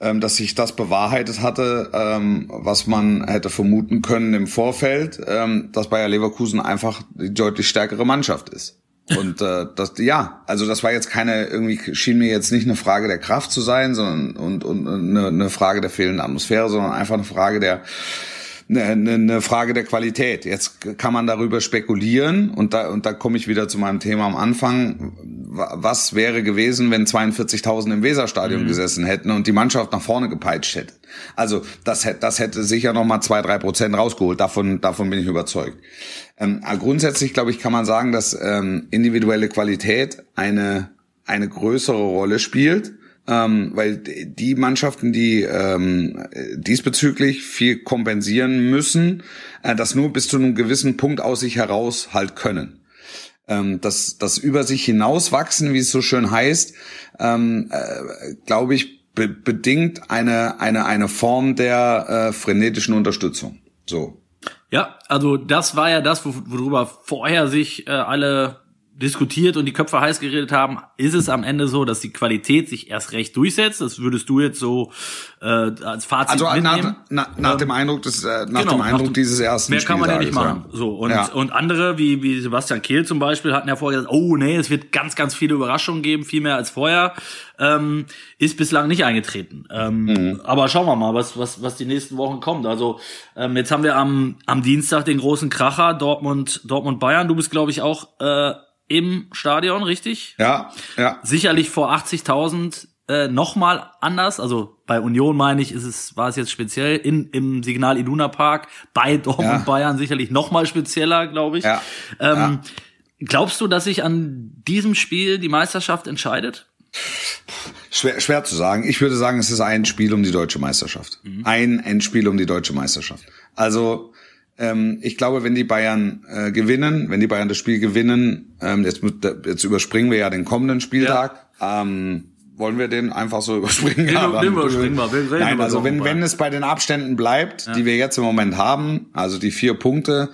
ähm, dass sich das bewahrheitet hatte, ähm, was man hätte vermuten können im Vorfeld, ähm, dass Bayer Leverkusen einfach die deutlich stärkere Mannschaft ist. Und äh, das ja, also das war jetzt keine irgendwie schien mir jetzt nicht eine Frage der Kraft zu sein, sondern und und eine, eine Frage der fehlenden Atmosphäre, sondern einfach eine Frage der eine, eine Frage der Qualität. Jetzt kann man darüber spekulieren und da und da komme ich wieder zu meinem Thema am Anfang. Wa- Was wäre gewesen, wenn 42.000 im Weserstadion gesessen hätten und die Mannschaft nach vorne gepeitscht hätte? Also das hätte das hätte sicher noch mal zwei drei Prozent rausgeholt. Davon davon bin ich überzeugt. Ähm, aber grundsätzlich glaube ich kann man sagen, dass ähm, individuelle Qualität eine eine größere Rolle spielt ähm, weil die Mannschaften, die ähm, diesbezüglich viel kompensieren müssen, äh, das nur bis zu einem gewissen Punkt aus sich heraus halt können. Ähm, das, das über sich hinauswachsen, wie es so schön heißt, ähm, äh, glaube ich, be bedingt eine, eine, eine Form der äh, frenetischen Unterstützung. So. Ja, also das war ja das, wo- worüber vorher sich äh, alle diskutiert und die Köpfe heiß geredet haben. Ist es am Ende so, dass die Qualität sich erst recht durchsetzt? Das würdest du jetzt so äh, als Fazit Also mitnehmen? nach, nach, nach dem Eindruck des, äh, nach Genau, dem Eindruck nach dieses ersten Mehr kann man ja nicht machen. So und Ja. und andere wie wie Sebastian Kehl zum Beispiel hatten ja vorher gesagt, oh nee, es wird ganz ganz viele Überraschungen geben, viel mehr als vorher. Ähm, ist bislang nicht eingetreten. Ähm, Mhm. Aber schauen wir mal, was was was die nächsten Wochen kommt. Also ähm, jetzt haben wir am am Dienstag den großen Kracher Dortmund Dortmund Bayern. Du bist glaube ich auch äh, im Stadion, richtig? Ja, ja. sicherlich vor 80.000 äh, nochmal anders. Also bei Union meine ich, ist es war es jetzt speziell in im Signal Iduna Park bei Dortmund Ja. Bayern sicherlich nochmal spezieller, glaube ich. Ja. Ähm, Ja. Glaubst du, dass sich an diesem Spiel die Meisterschaft entscheidet? Schwer, schwer zu sagen. Ich würde sagen, es ist ein Spiel um die deutsche Meisterschaft. Ein Endspiel um die deutsche Meisterschaft. Also ähm, ich glaube, wenn die Bayern äh, gewinnen, wenn die Bayern das Spiel gewinnen, ähm, jetzt, jetzt überspringen wir ja den kommenden Spieltag. Ähm, wollen wir den einfach so überspringen? Den- Ja, den überspringen wir. Wir Nein, also wenn, wenn es bei den Abständen bleibt, die wir jetzt im Moment haben, also die vier Punkte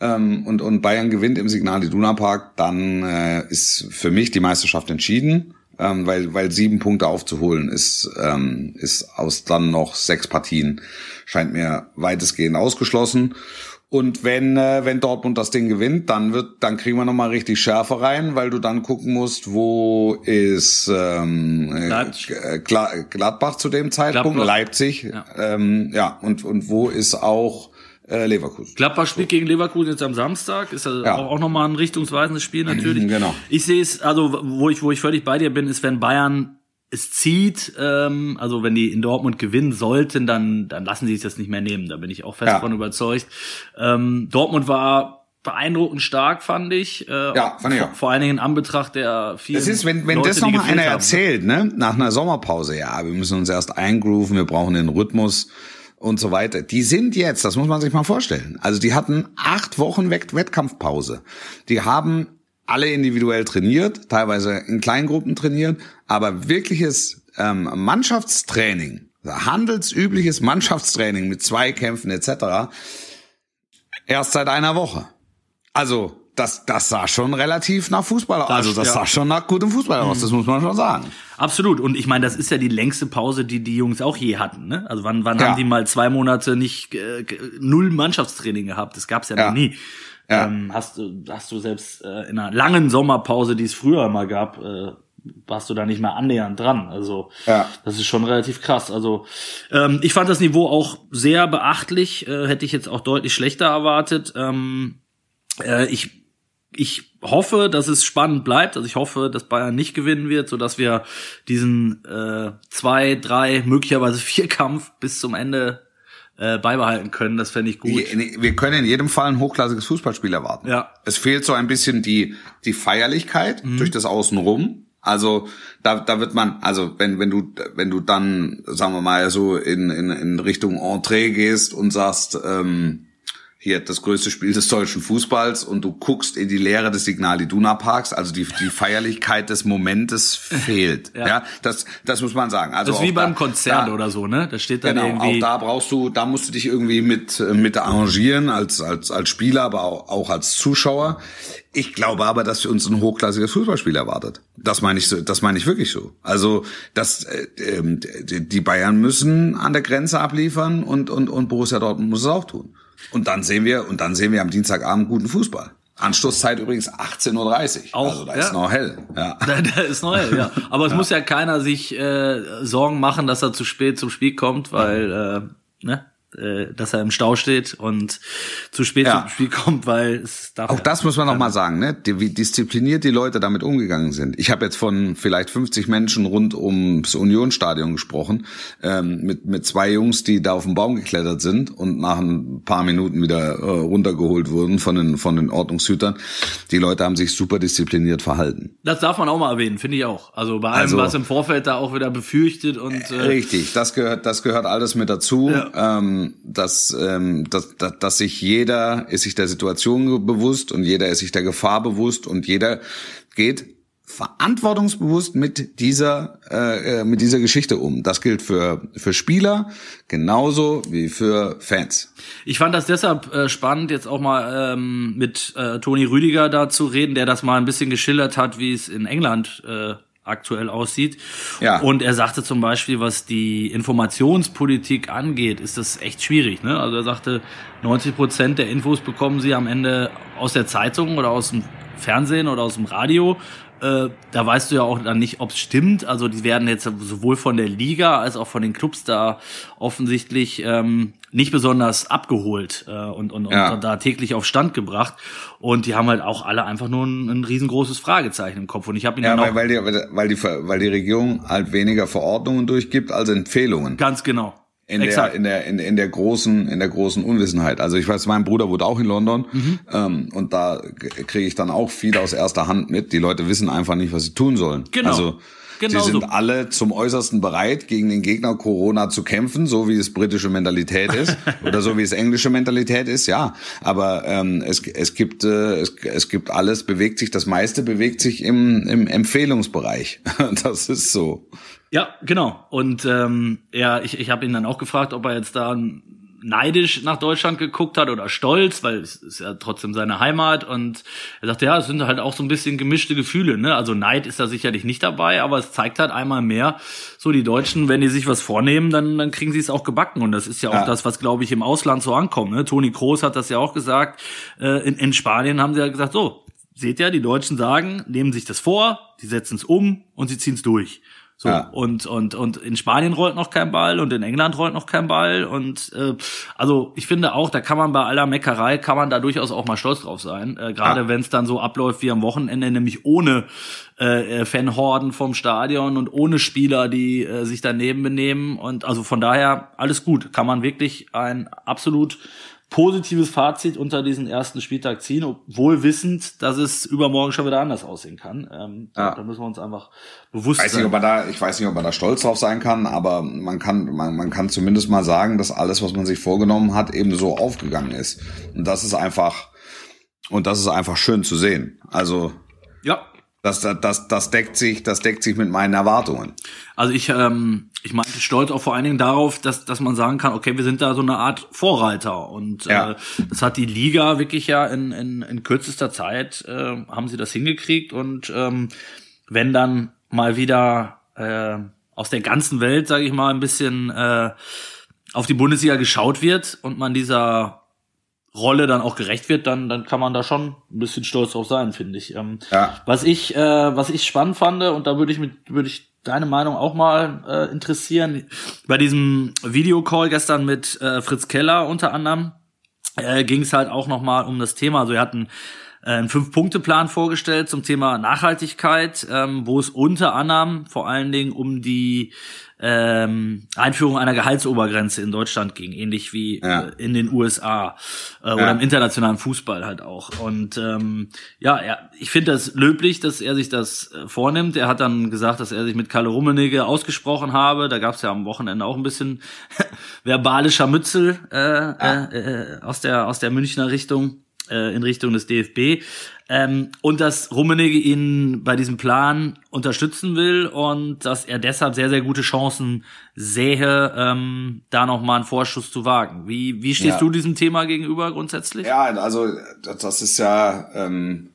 ähm, und, und Bayern gewinnt im Signal Iduna Park, dann äh, ist für mich die Meisterschaft entschieden, ähm, weil, weil sieben Punkte aufzuholen ist, ähm, ist aus dann noch sechs Partien, scheint mir weitestgehend ausgeschlossen. Und wenn, äh, wenn Dortmund das Ding gewinnt, dann wird, dann kriegen wir nochmal richtig Schärfe rein, weil du dann gucken musst, wo ist ähm, äh, äh, Gla- Gladbach zu dem Zeitpunkt, Gladbach. Leipzig, ja, ähm, ja und, und wo ist auch äh, Leverkusen. Gladbach spielt gegen Leverkusen jetzt am Samstag, ist also Ja. auch, auch nochmal ein richtungsweisendes Spiel natürlich. Genau. Ich sehe es, also wo ich, wo ich völlig bei dir bin, ist, wenn Bayern es zieht, ähm, also wenn die in Dortmund gewinnen sollten, dann, dann lassen sie sich das nicht mehr nehmen. Da bin ich auch fest Ja. von überzeugt. Ähm, Dortmund war beeindruckend stark, fand ich. Äh, Ja, fand ich vor, auch. vor allen Dingen in Anbetracht der vielen Es ist, wenn, wenn Leute, das nochmal einer haben. erzählt, ne, nach einer Sommerpause, ja, wir müssen uns erst eingrooven, wir brauchen den Rhythmus. und so weiter, die sind jetzt, das muss man sich mal vorstellen. Also die hatten acht Wochen Wettkampfpause. Die haben alle individuell trainiert, teilweise in Kleingruppen trainiert, aber wirkliches ähm, Mannschaftstraining, handelsübliches Mannschaftstraining mit Zweikämpfen etc. erst seit einer Woche. Also das, das sah schon relativ nach Fußball aus. Also das ja. sah schon nach gutem Fußball aus, das muss man schon sagen. Absolut. Und ich meine, das ist ja die längste Pause, die die Jungs auch je hatten. Ne? Also wann, wann ja. haben die mal zwei Monate nicht äh, null Mannschaftstraining gehabt? Das gab's ja, ja. noch nie. Ja. Ähm, hast du hast du selbst äh, in einer langen Sommerpause, die es früher mal gab, äh, warst du da nicht mehr annähernd dran. Also ja. das ist schon relativ krass. Also ähm, ich fand das Niveau auch sehr beachtlich. Äh, hätte ich jetzt auch deutlich schlechter erwartet. Ähm, äh, ich ich hoffe, dass es spannend bleibt. Also ich hoffe, dass Bayern nicht gewinnen wird, so dass wir diesen äh, zwei, drei, möglicherweise vier Kampf bis zum Ende äh, beibehalten können. Das fände ich gut. Wir können in jedem Fall ein hochklassiges Fußballspiel erwarten. Ja. Es fehlt so ein bisschen die die Feierlichkeit mhm. durch das Außenrum. Also da, da wird man, also wenn wenn du wenn du dann sagen wir mal so in in, in Richtung Entree gehst und sagst ähm, hier das größte Spiel des deutschen Fußballs und du guckst in die Leere des Signal Iduna Parks, also die, die Feierlichkeit des Momentes fehlt. ja. ja. das, das muss man sagen. Also das ist wie beim da, Konzert da, oder so, ne? Da steht dann genau, irgendwie. Auch da brauchst du, da musst du dich irgendwie mit, mit arrangieren als, als, als Spieler, aber auch, auch als Zuschauer. Ich glaube aber, dass für uns ein hochklassiges Fußballspiel erwartet. Das meine ich so, das meine ich wirklich so. Also, dass äh, ähm, die Bayern müssen an der Grenze abliefern und und und Borussia Dortmund muss es auch tun. Und dann sehen wir, und dann sehen wir am Dienstagabend guten Fußball. Anstoßzeit übrigens 18.30 Uhr. Auch, also da ja. ist noch hell. Ja. Da, da ist noch hell, ja. Aber es ja. muss ja keiner sich äh, Sorgen machen, dass er zu spät zum Spiel kommt, weil äh, ne? Äh, dass er im Stau steht und zu spät ja. zum Spiel kommt, weil es darf Auch das muss man noch mal sagen, ne? Die, wie diszipliniert die Leute damit umgegangen sind. Ich habe jetzt von vielleicht 50 Menschen rund ums Unionsstadion gesprochen, ähm, mit, mit zwei Jungs, die da auf den Baum geklettert sind und nach ein paar Minuten wieder äh, runtergeholt wurden von den, von den Ordnungshütern. Die Leute haben sich super diszipliniert verhalten. Das darf man auch mal erwähnen, finde ich auch. Also bei allem, also, was im Vorfeld da auch wieder befürchtet und äh, Richtig, das gehört, das gehört alles mit dazu. Ja. Ähm, dass, ähm, dass, dass, dass sich jeder ist sich der Situation bewusst und jeder ist sich der Gefahr bewusst und jeder geht verantwortungsbewusst mit dieser äh, äh, mit dieser Geschichte um. Das gilt für für Spieler genauso wie für Fans. Ich fand das deshalb äh, spannend, jetzt auch mal ähm, mit äh, Toni Rüdiger da zu reden, der das mal ein bisschen geschildert hat, wie es in England äh, aktuell aussieht. Ja. Und er sagte zum Beispiel, was die Informationspolitik angeht, ist das echt schwierig. Ne? Also er sagte, 90 Prozent der Infos bekommen sie am Ende aus der Zeitung oder aus dem Fernsehen oder aus dem Radio. Äh, da weißt du ja auch dann nicht, ob es stimmt. Also die werden jetzt sowohl von der Liga als auch von den Clubs da offensichtlich ähm, nicht besonders abgeholt äh, und, und, ja. und da täglich auf Stand gebracht. Und die haben halt auch alle einfach nur ein, ein riesengroßes Fragezeichen im Kopf. Und ich habe ihn ja, weil, auch weil, die, weil, die, weil die Regierung halt weniger Verordnungen durchgibt als Empfehlungen. Ganz genau. In der, in der, in, in der großen, in der großen Unwissenheit. Also ich weiß, mein Bruder wohnt auch in London, mhm. ähm, und da kriege ich dann auch viel aus erster Hand mit. Die Leute wissen einfach nicht, was sie tun sollen. Genau. Also, Genau Sie sind so. alle zum Äußersten bereit, gegen den Gegner Corona zu kämpfen, so wie es britische Mentalität ist oder so wie es englische Mentalität ist, ja. Aber ähm, es, es gibt äh, es, es gibt alles, bewegt sich, das meiste bewegt sich im, im Empfehlungsbereich. das ist so. Ja, genau. Und ähm, ja, ich, ich habe ihn dann auch gefragt, ob er jetzt da neidisch nach Deutschland geguckt hat oder stolz, weil es ist ja trotzdem seine Heimat und er sagte, ja, es sind halt auch so ein bisschen gemischte Gefühle, ne? Also Neid ist da sicherlich nicht dabei, aber es zeigt halt einmal mehr, so die Deutschen, wenn die sich was vornehmen, dann, dann kriegen sie es auch gebacken und das ist ja auch ja. das, was glaube ich im Ausland so ankommt, ne? Toni Kroos hat das ja auch gesagt, äh, in, in Spanien haben sie ja gesagt, so, seht ihr, die Deutschen sagen, nehmen sich das vor, die setzen es um und sie ziehen es durch. So, ja. und, und, und in Spanien rollt noch kein Ball und in England rollt noch kein Ball. Und äh, also ich finde auch, da kann man bei aller Meckerei, kann man da durchaus auch mal stolz drauf sein. Äh, Gerade ja. wenn es dann so abläuft wie am Wochenende, nämlich ohne äh, äh, Fanhorden vom Stadion und ohne Spieler, die äh, sich daneben benehmen. Und also von daher alles gut. Kann man wirklich ein absolut positives Fazit unter diesen ersten Spieltag ziehen, obwohl wissend, dass es übermorgen schon wieder anders aussehen kann. Ähm, ja. Da müssen wir uns einfach bewusst weiß sein. Nicht, ob man da, ich weiß nicht, ob man da stolz drauf sein kann, aber man kann, man, man kann zumindest mal sagen, dass alles, was man sich vorgenommen hat, eben so aufgegangen ist. Und das ist einfach, und das ist einfach schön zu sehen. Also das, das, das deckt sich, das deckt sich mit meinen Erwartungen. Also ich, ähm, ich meinte stolz auch vor allen Dingen darauf, dass, dass man sagen kann, okay, wir sind da so eine Art Vorreiter und ja. äh, das hat die Liga wirklich ja in, in, in kürzester Zeit äh, haben sie das hingekriegt und ähm, wenn dann mal wieder äh, aus der ganzen Welt, sage ich mal, ein bisschen äh, auf die Bundesliga geschaut wird und man dieser Rolle dann auch gerecht wird, dann, dann kann man da schon ein bisschen stolz drauf sein, finde ich. Ähm, ja. Was ich, äh, was ich spannend fand, und da würde ich mit, würde ich deine Meinung auch mal äh, interessieren, bei diesem Videocall gestern mit äh, Fritz Keller unter anderem, äh, ging es halt auch nochmal um das Thema. Also wir hatten äh, einen Fünf-Punkte-Plan vorgestellt zum Thema Nachhaltigkeit, ähm, wo es unter anderem vor allen Dingen um die ähm, Einführung einer Gehaltsobergrenze in Deutschland ging, ähnlich wie Ja. äh, in den USA äh, oder Ja. im internationalen Fußball halt auch. Und ähm, ja, er, ich finde das löblich, dass er sich das äh, vornimmt. Er hat dann gesagt, dass er sich mit Kalle Rummenigge ausgesprochen habe. Da gab es ja am Wochenende auch ein bisschen verbale Scharmützel äh, äh, äh, aus der aus der Münchner Richtung äh, in Richtung des DFB. Ähm, und dass Rummenigge ihn bei diesem Plan unterstützen will und dass er deshalb sehr, sehr gute Chancen sähe, ähm, da nochmal einen Vorschuss zu wagen. Wie, wie stehst Ja. du diesem Thema gegenüber grundsätzlich? Ja, also das, ist ja, ähm,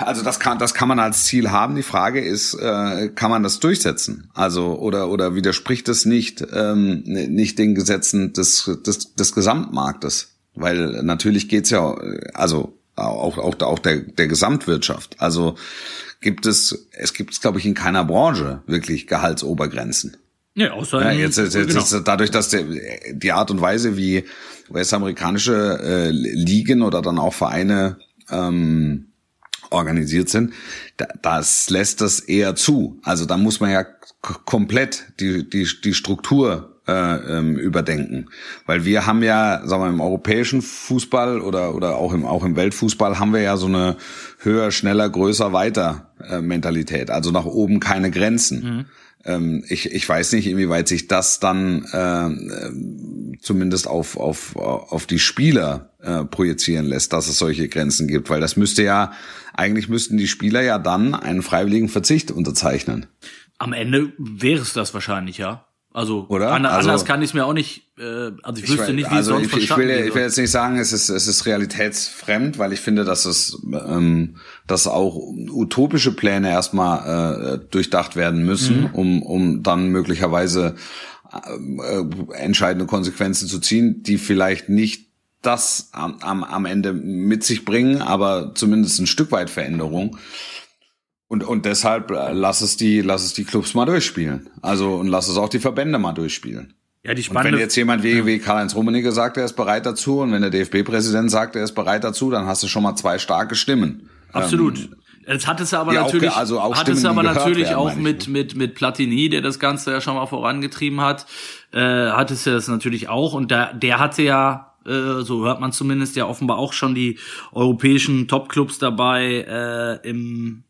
also das kann, das kann man als Ziel haben. Die Frage ist, äh, kann man das durchsetzen? Also oder oder widerspricht es nicht ähm, nicht den Gesetzen des des, des Gesamtmarktes? Weil natürlich geht's ja, also auch auch auch der der Gesamtwirtschaft. Also gibt es es gibt es glaube ich in keiner Branche wirklich Gehaltsobergrenzen. Ja, außer Ja, in- jetzt, jetzt, jetzt genau. dadurch, dass der, die Art und Weise, wie US-amerikanische äh, Ligen oder dann auch Vereine ähm, organisiert sind, da, das lässt das eher zu. Also da muss man ja komplett die, die, die Struktur äh, ähm, überdenken. Weil wir haben ja, sagen wir, im europäischen Fußball oder, oder auch im, auch im Weltfußball haben wir ja so eine höher, schneller, größer, weiter äh, Mentalität. Also nach oben keine Grenzen. Ähm, ich, ich weiß nicht, inwieweit sich das dann äh, ähm, zumindest auf, auf, auf die Spieler äh, projizieren lässt, dass es solche Grenzen gibt. Weil das müsste ja, eigentlich müssten die Spieler ja dann einen freiwilligen Verzicht unterzeichnen. Am Ende wäre es das wahrscheinlich, ja. Also, Oder? ander- Also- anders kann ich es mir auch nicht, äh, also ich wüsste weiß- nicht, wie also es sonst ich, ich, will, ich will jetzt nicht sagen, es ist, es ist realitätsfremd, weil ich finde, dass es ähm, dass auch utopische Pläne erstmal äh, durchdacht werden müssen, Mhm. um, um dann möglicherweise äh, entscheidende Konsequenzen zu ziehen, die vielleicht nicht das am, am, am Ende mit sich bringen, aber zumindest ein Stück weit Veränderung. Und, und deshalb äh, lass es die, lass es die Clubs mal durchspielen. Also, und lass es auch die Verbände mal durchspielen. Ja, die Und spannende, wenn jetzt jemand wie, wie Karl-Heinz Rummenigge sagt, er ist bereit dazu, und wenn der DFB-Präsident sagt, er ist bereit dazu, dann hast du schon mal zwei starke Stimmen. Absolut. Ähm, Jetzt hat es aber auch natürlich, ge- also auch hat es aber natürlich werden, auch meine ich, mit, mit, mit Platini, der das Ganze ja schon mal vorangetrieben hat, äh, hat es ja das natürlich auch. Und da, der hatte ja, äh, so hört man zumindest, ja offenbar auch schon die europäischen Topclubs dabei äh, im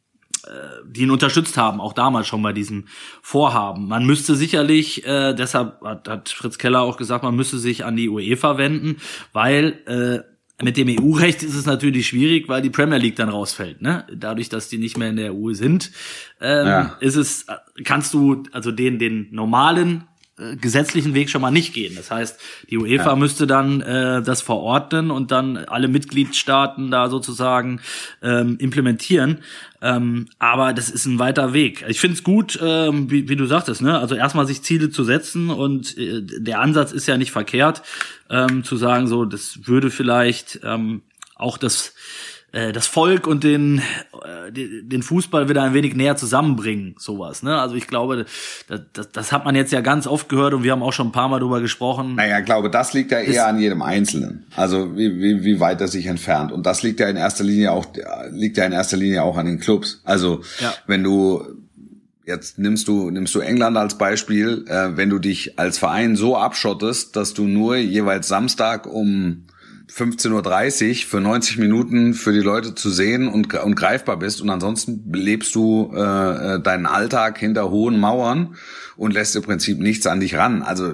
die ihn unterstützt haben, auch damals schon bei diesem Vorhaben. Man müsste sicherlich, äh, deshalb hat, hat Fritz Keller auch gesagt, man müsste sich an die UEFA wenden, weil äh, mit dem EU-Recht ist es natürlich schwierig, weil die Premier League dann rausfällt. Ne? Dadurch, dass die nicht mehr in der EU sind, ähm, Ja. ist es, kannst du also den den normalen äh, gesetzlichen Weg schon mal nicht gehen. Das heißt, die UEFA müsste dann äh, das verordnen und dann alle Mitgliedstaaten da sozusagen ähm, implementieren. Ähm, aber das ist ein weiter Weg. Ich finde es gut, ähm, wie, wie du sagtest, ne? Also erstmal sich Ziele zu setzen und äh, der Ansatz ist ja nicht verkehrt, ähm, zu sagen, so, das würde vielleicht ähm, auch das äh, das Volk und den äh, den Fußball wieder ein wenig näher zusammenbringen, sowas. Ne? Also ich glaube, das, das, das hat man jetzt ja ganz oft gehört und wir haben auch schon ein paar Mal drüber gesprochen. Naja, ich glaube, das liegt ja Ist- eher an jedem Einzelnen. Also wie, wie, wie weit er sich entfernt. Und das liegt ja in erster Linie auch, liegt ja in erster Linie auch an den Clubs. Also Ja. wenn du jetzt nimmst du nimmst du England als Beispiel, äh, wenn du dich als Verein so abschottest, dass du nur jeweils Samstag um 15.30 Uhr für 90 Minuten für die Leute zu sehen und, und greifbar bist und ansonsten lebst du äh, äh, deinen Alltag hinter hohen Mauern und lässt im Prinzip nichts an dich ran. Also,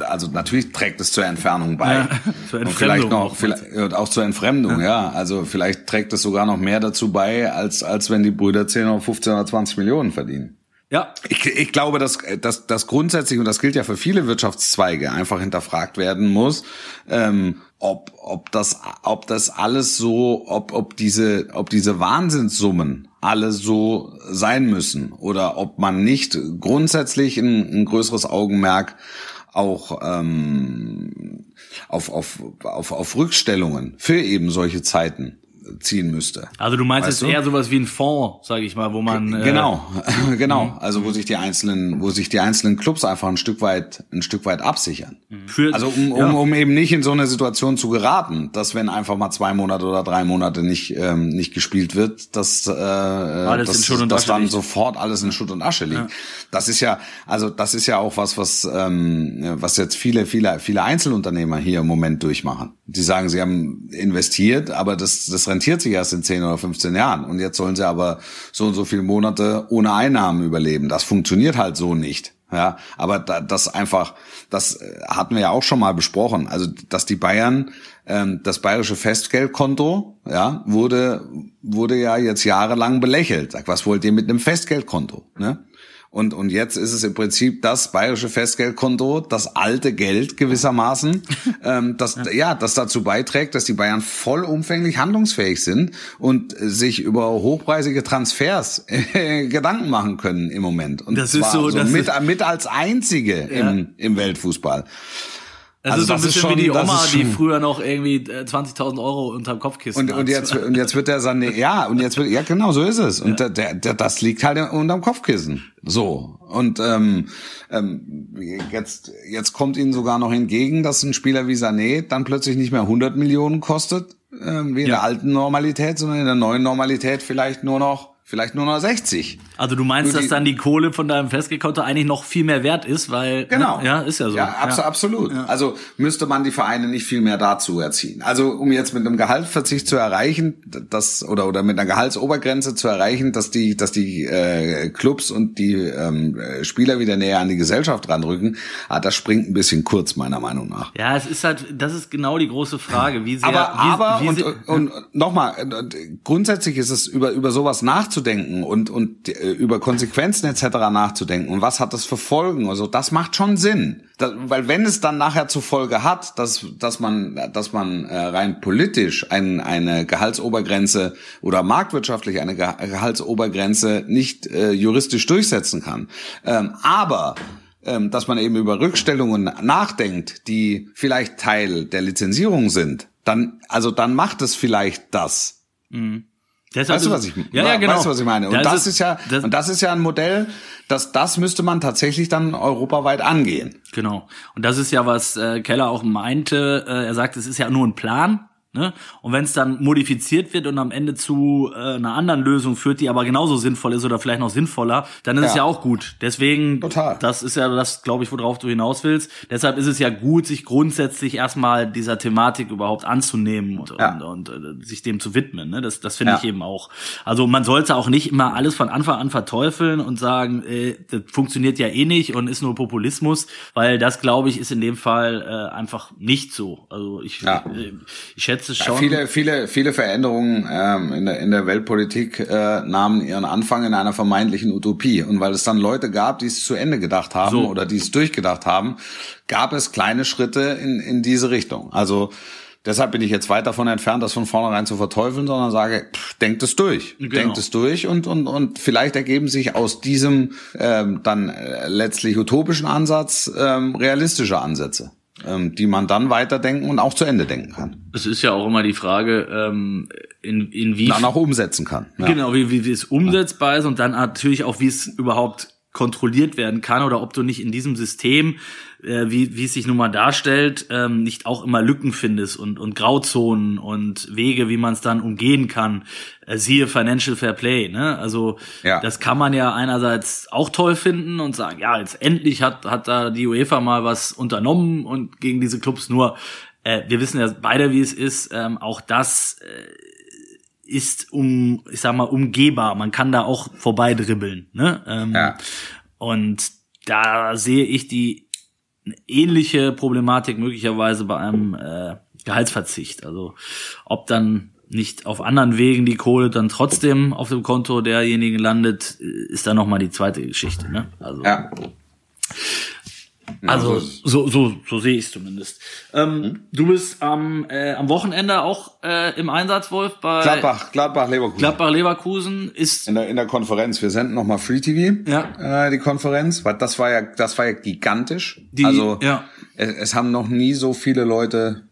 also natürlich trägt es zur Entfernung bei. Ja, zur Entfremdung. Und vielleicht noch, vielleicht, auch zur Entfremdung, ja. ja. Also vielleicht trägt es sogar noch mehr dazu bei, als, als wenn die Brüder 10 oder 15 oder 20 Millionen verdienen. Ja. Ich, ich glaube, dass, dass, dass grundsätzlich, und das gilt ja für viele Wirtschaftszweige, einfach hinterfragt werden muss, ähm, ob, ob, das, ob das alles so, ob, ob, diese, ob diese Wahnsinnssummen alle so sein müssen oder ob man nicht grundsätzlich ein, ein größeres Augenmerk auch ähm, auf, auf, auf, auf Rückstellungen für eben solche Zeiten ziehen müsste. Also du meinst weißt jetzt du? eher sowas wie ein Fonds, sage ich mal, wo man äh, genau, genau, mhm. also wo sich die einzelnen, wo sich die einzelnen Clubs einfach ein Stück weit, ein Stück weit absichern. Mhm. Für, also um, um, ja. um eben nicht in so eine Situation zu geraten, dass wenn einfach mal zwei Monate oder drei Monate nicht ähm, nicht gespielt wird, dass äh, alles dass, in Schutt und dass dann liegt. sofort alles in Schutt und Asche liegt. Ja. Das ist ja, also das ist ja auch was, was ähm, was jetzt viele, viele, viele Einzelunternehmer hier im Moment durchmachen. Die sagen, sie haben investiert, aber das das rentiert sich erst in 10 oder 15 Jahren. Und jetzt sollen sie aber so und so viele Monate ohne Einnahmen überleben. Das funktioniert halt so nicht. Ja, aber da, das einfach, das äh, hatten wir ja auch schon mal besprochen. Also, dass die Bayern, ähm, das bayerische Festgeldkonto, ja, wurde, wurde ja jetzt jahrelang belächelt. Sag, was wollt ihr mit einem Festgeldkonto? Ne? Und, und jetzt ist es im Prinzip das bayerische Festgeldkonto, das alte Geld gewissermaßen, ähm, das, ja. das dazu beiträgt, dass die Bayern vollumfänglich handlungsfähig sind und sich über hochpreisige Transfers äh, Gedanken machen können im Moment. Und das ist so, so mit, mit als einzige ja. im, im Weltfußball. Das also ist so ein bisschen schon, wie die Oma, die früher noch irgendwie 20.000 äh, Euro unterm Kopfkissen und, hat. Und jetzt, und jetzt wird der Sané, ja, und jetzt wird, ja genau, so ist es. Und ja. der, der, das liegt halt unterm Kopfkissen. So. Und ähm, ähm, jetzt, jetzt kommt ihnen sogar noch entgegen, dass ein Spieler wie Sané dann plötzlich nicht mehr 100 Millionen kostet, äh, wie in ja. der alten Normalität, sondern in der neuen Normalität vielleicht nur noch vielleicht nur noch 60. Also du meinst, dass dann die Kohle von deinem Festgeldkonto eigentlich noch viel mehr wert ist, weil genau, ne? ja, ist ja so. Ja, abs ja. absolut. Ja. Also müsste man die Vereine nicht viel mehr dazu erziehen. Also um jetzt mit einem Gehaltsverzicht zu erreichen, das oder oder mit einer Gehaltsobergrenze zu erreichen, dass die dass die äh, Clubs und die ähm, Spieler wieder näher an die Gesellschaft ranrücken, ah, das springt ein bisschen kurz meiner Meinung nach. Ja, es ist halt, das ist genau die große Frage, wie sehr. Aber wie, aber wie und, und, und nochmal, grundsätzlich ist es über über sowas nachzudenken nachzudenken und, und äh, über Konsequenzen etc. nachzudenken und was hat das für Folgen. Also das macht schon Sinn. Das, weil wenn es dann nachher zur Folge hat, dass, dass man, dass man äh, rein politisch ein, eine Gehaltsobergrenze oder marktwirtschaftlich eine Gehaltsobergrenze nicht äh, juristisch durchsetzen kann. Ähm, aber ähm, dass man eben über Rückstellungen nachdenkt, die vielleicht Teil der Lizenzierung sind, dann, also dann macht es vielleicht das. Mhm. Deshalb weißt du, was ich, ja, ja, genau. weißt du, was ich meine? Und das, das ist, ja, das, und das ist ja ein Modell, dass das müsste man tatsächlich dann europaweit angehen. Genau. Und das ist ja, was äh, Keller auch meinte. Äh, er sagt, es ist ja nur ein Plan. Ne? Und wenn es dann modifiziert wird und am Ende zu äh, einer anderen Lösung führt, die aber genauso sinnvoll ist oder vielleicht noch sinnvoller, dann ist ja. es ja auch gut. Deswegen, Total. das ist ja das, glaube ich, worauf du hinaus willst. Deshalb ist es ja gut, sich grundsätzlich erstmal dieser Thematik überhaupt anzunehmen und, ja. und, und äh, sich dem zu widmen. Ne? Das, das finde ja. ich eben auch. Also man sollte auch nicht immer alles von Anfang an verteufeln und sagen, äh, das funktioniert ja eh nicht und ist nur Populismus, weil das, glaube ich, ist in dem Fall äh, einfach nicht so. Also ich, äh, ich schätze jetzt schon. Ja, viele, viele, viele Veränderungen ähm, in, der, in der Weltpolitik äh, nahmen ihren Anfang in einer vermeintlichen Utopie. Und weil es dann Leute gab, die es zu Ende gedacht haben so. oder die es durchgedacht haben, gab es kleine Schritte in, in diese Richtung. Also Deshalb bin ich jetzt weit davon entfernt, das von vornherein zu verteufeln, sondern sage, pff, denkt es durch. Genau. Denkt es durch und, und, und vielleicht ergeben sich aus diesem ähm, dann äh, letztlich utopischen Ansatz ähm, realistische Ansätze ähm, die man dann weiterdenken und auch zu Ende denken kann. Es ist ja auch immer die Frage, ähm, in, in wie dann auch umsetzen kann. Ja. Genau, wie, wie, wie es umsetzbar ist und dann natürlich auch, wie es überhaupt kontrolliert werden kann oder ob du nicht in diesem System äh, wie, wie es sich nun mal darstellt, ähm, nicht auch immer Lücken findest und, und Grauzonen und Wege, wie man es dann umgehen kann. Äh, siehe Financial Fair Play. Ne? Also ja. das kann man ja einerseits auch toll finden und sagen, ja, jetzt endlich hat, hat da die UEFA mal was unternommen und gegen diese Clubs nur äh, wir wissen ja beide, wie es ist. Ähm, auch das äh, ist um, ich sag mal, umgehbar. Man kann da auch vorbeidribbeln. Ne? Ähm, Ja. Und da sehe ich die ähnliche Problematik möglicherweise bei einem äh, Gehaltsverzicht. Also ob dann nicht auf anderen Wegen die Kohle dann trotzdem auf dem Konto derjenigen landet, ist dann noch mal die zweite Geschichte. Ne? Also, Ja. Also so ist so, so, so sehe ich es zumindest. Ähm, Du bist am, äh, am Wochenende auch äh, im Einsatz, Wolf, bei Gladbach, Gladbach, Leverkusen. Gladbach Leverkusen ist in der, in der Konferenz. Wir senden nochmal Free TV, Ja. äh, die Konferenz, weil das war ja, das war ja gigantisch. Die- also ja. es, es haben noch nie so viele Leute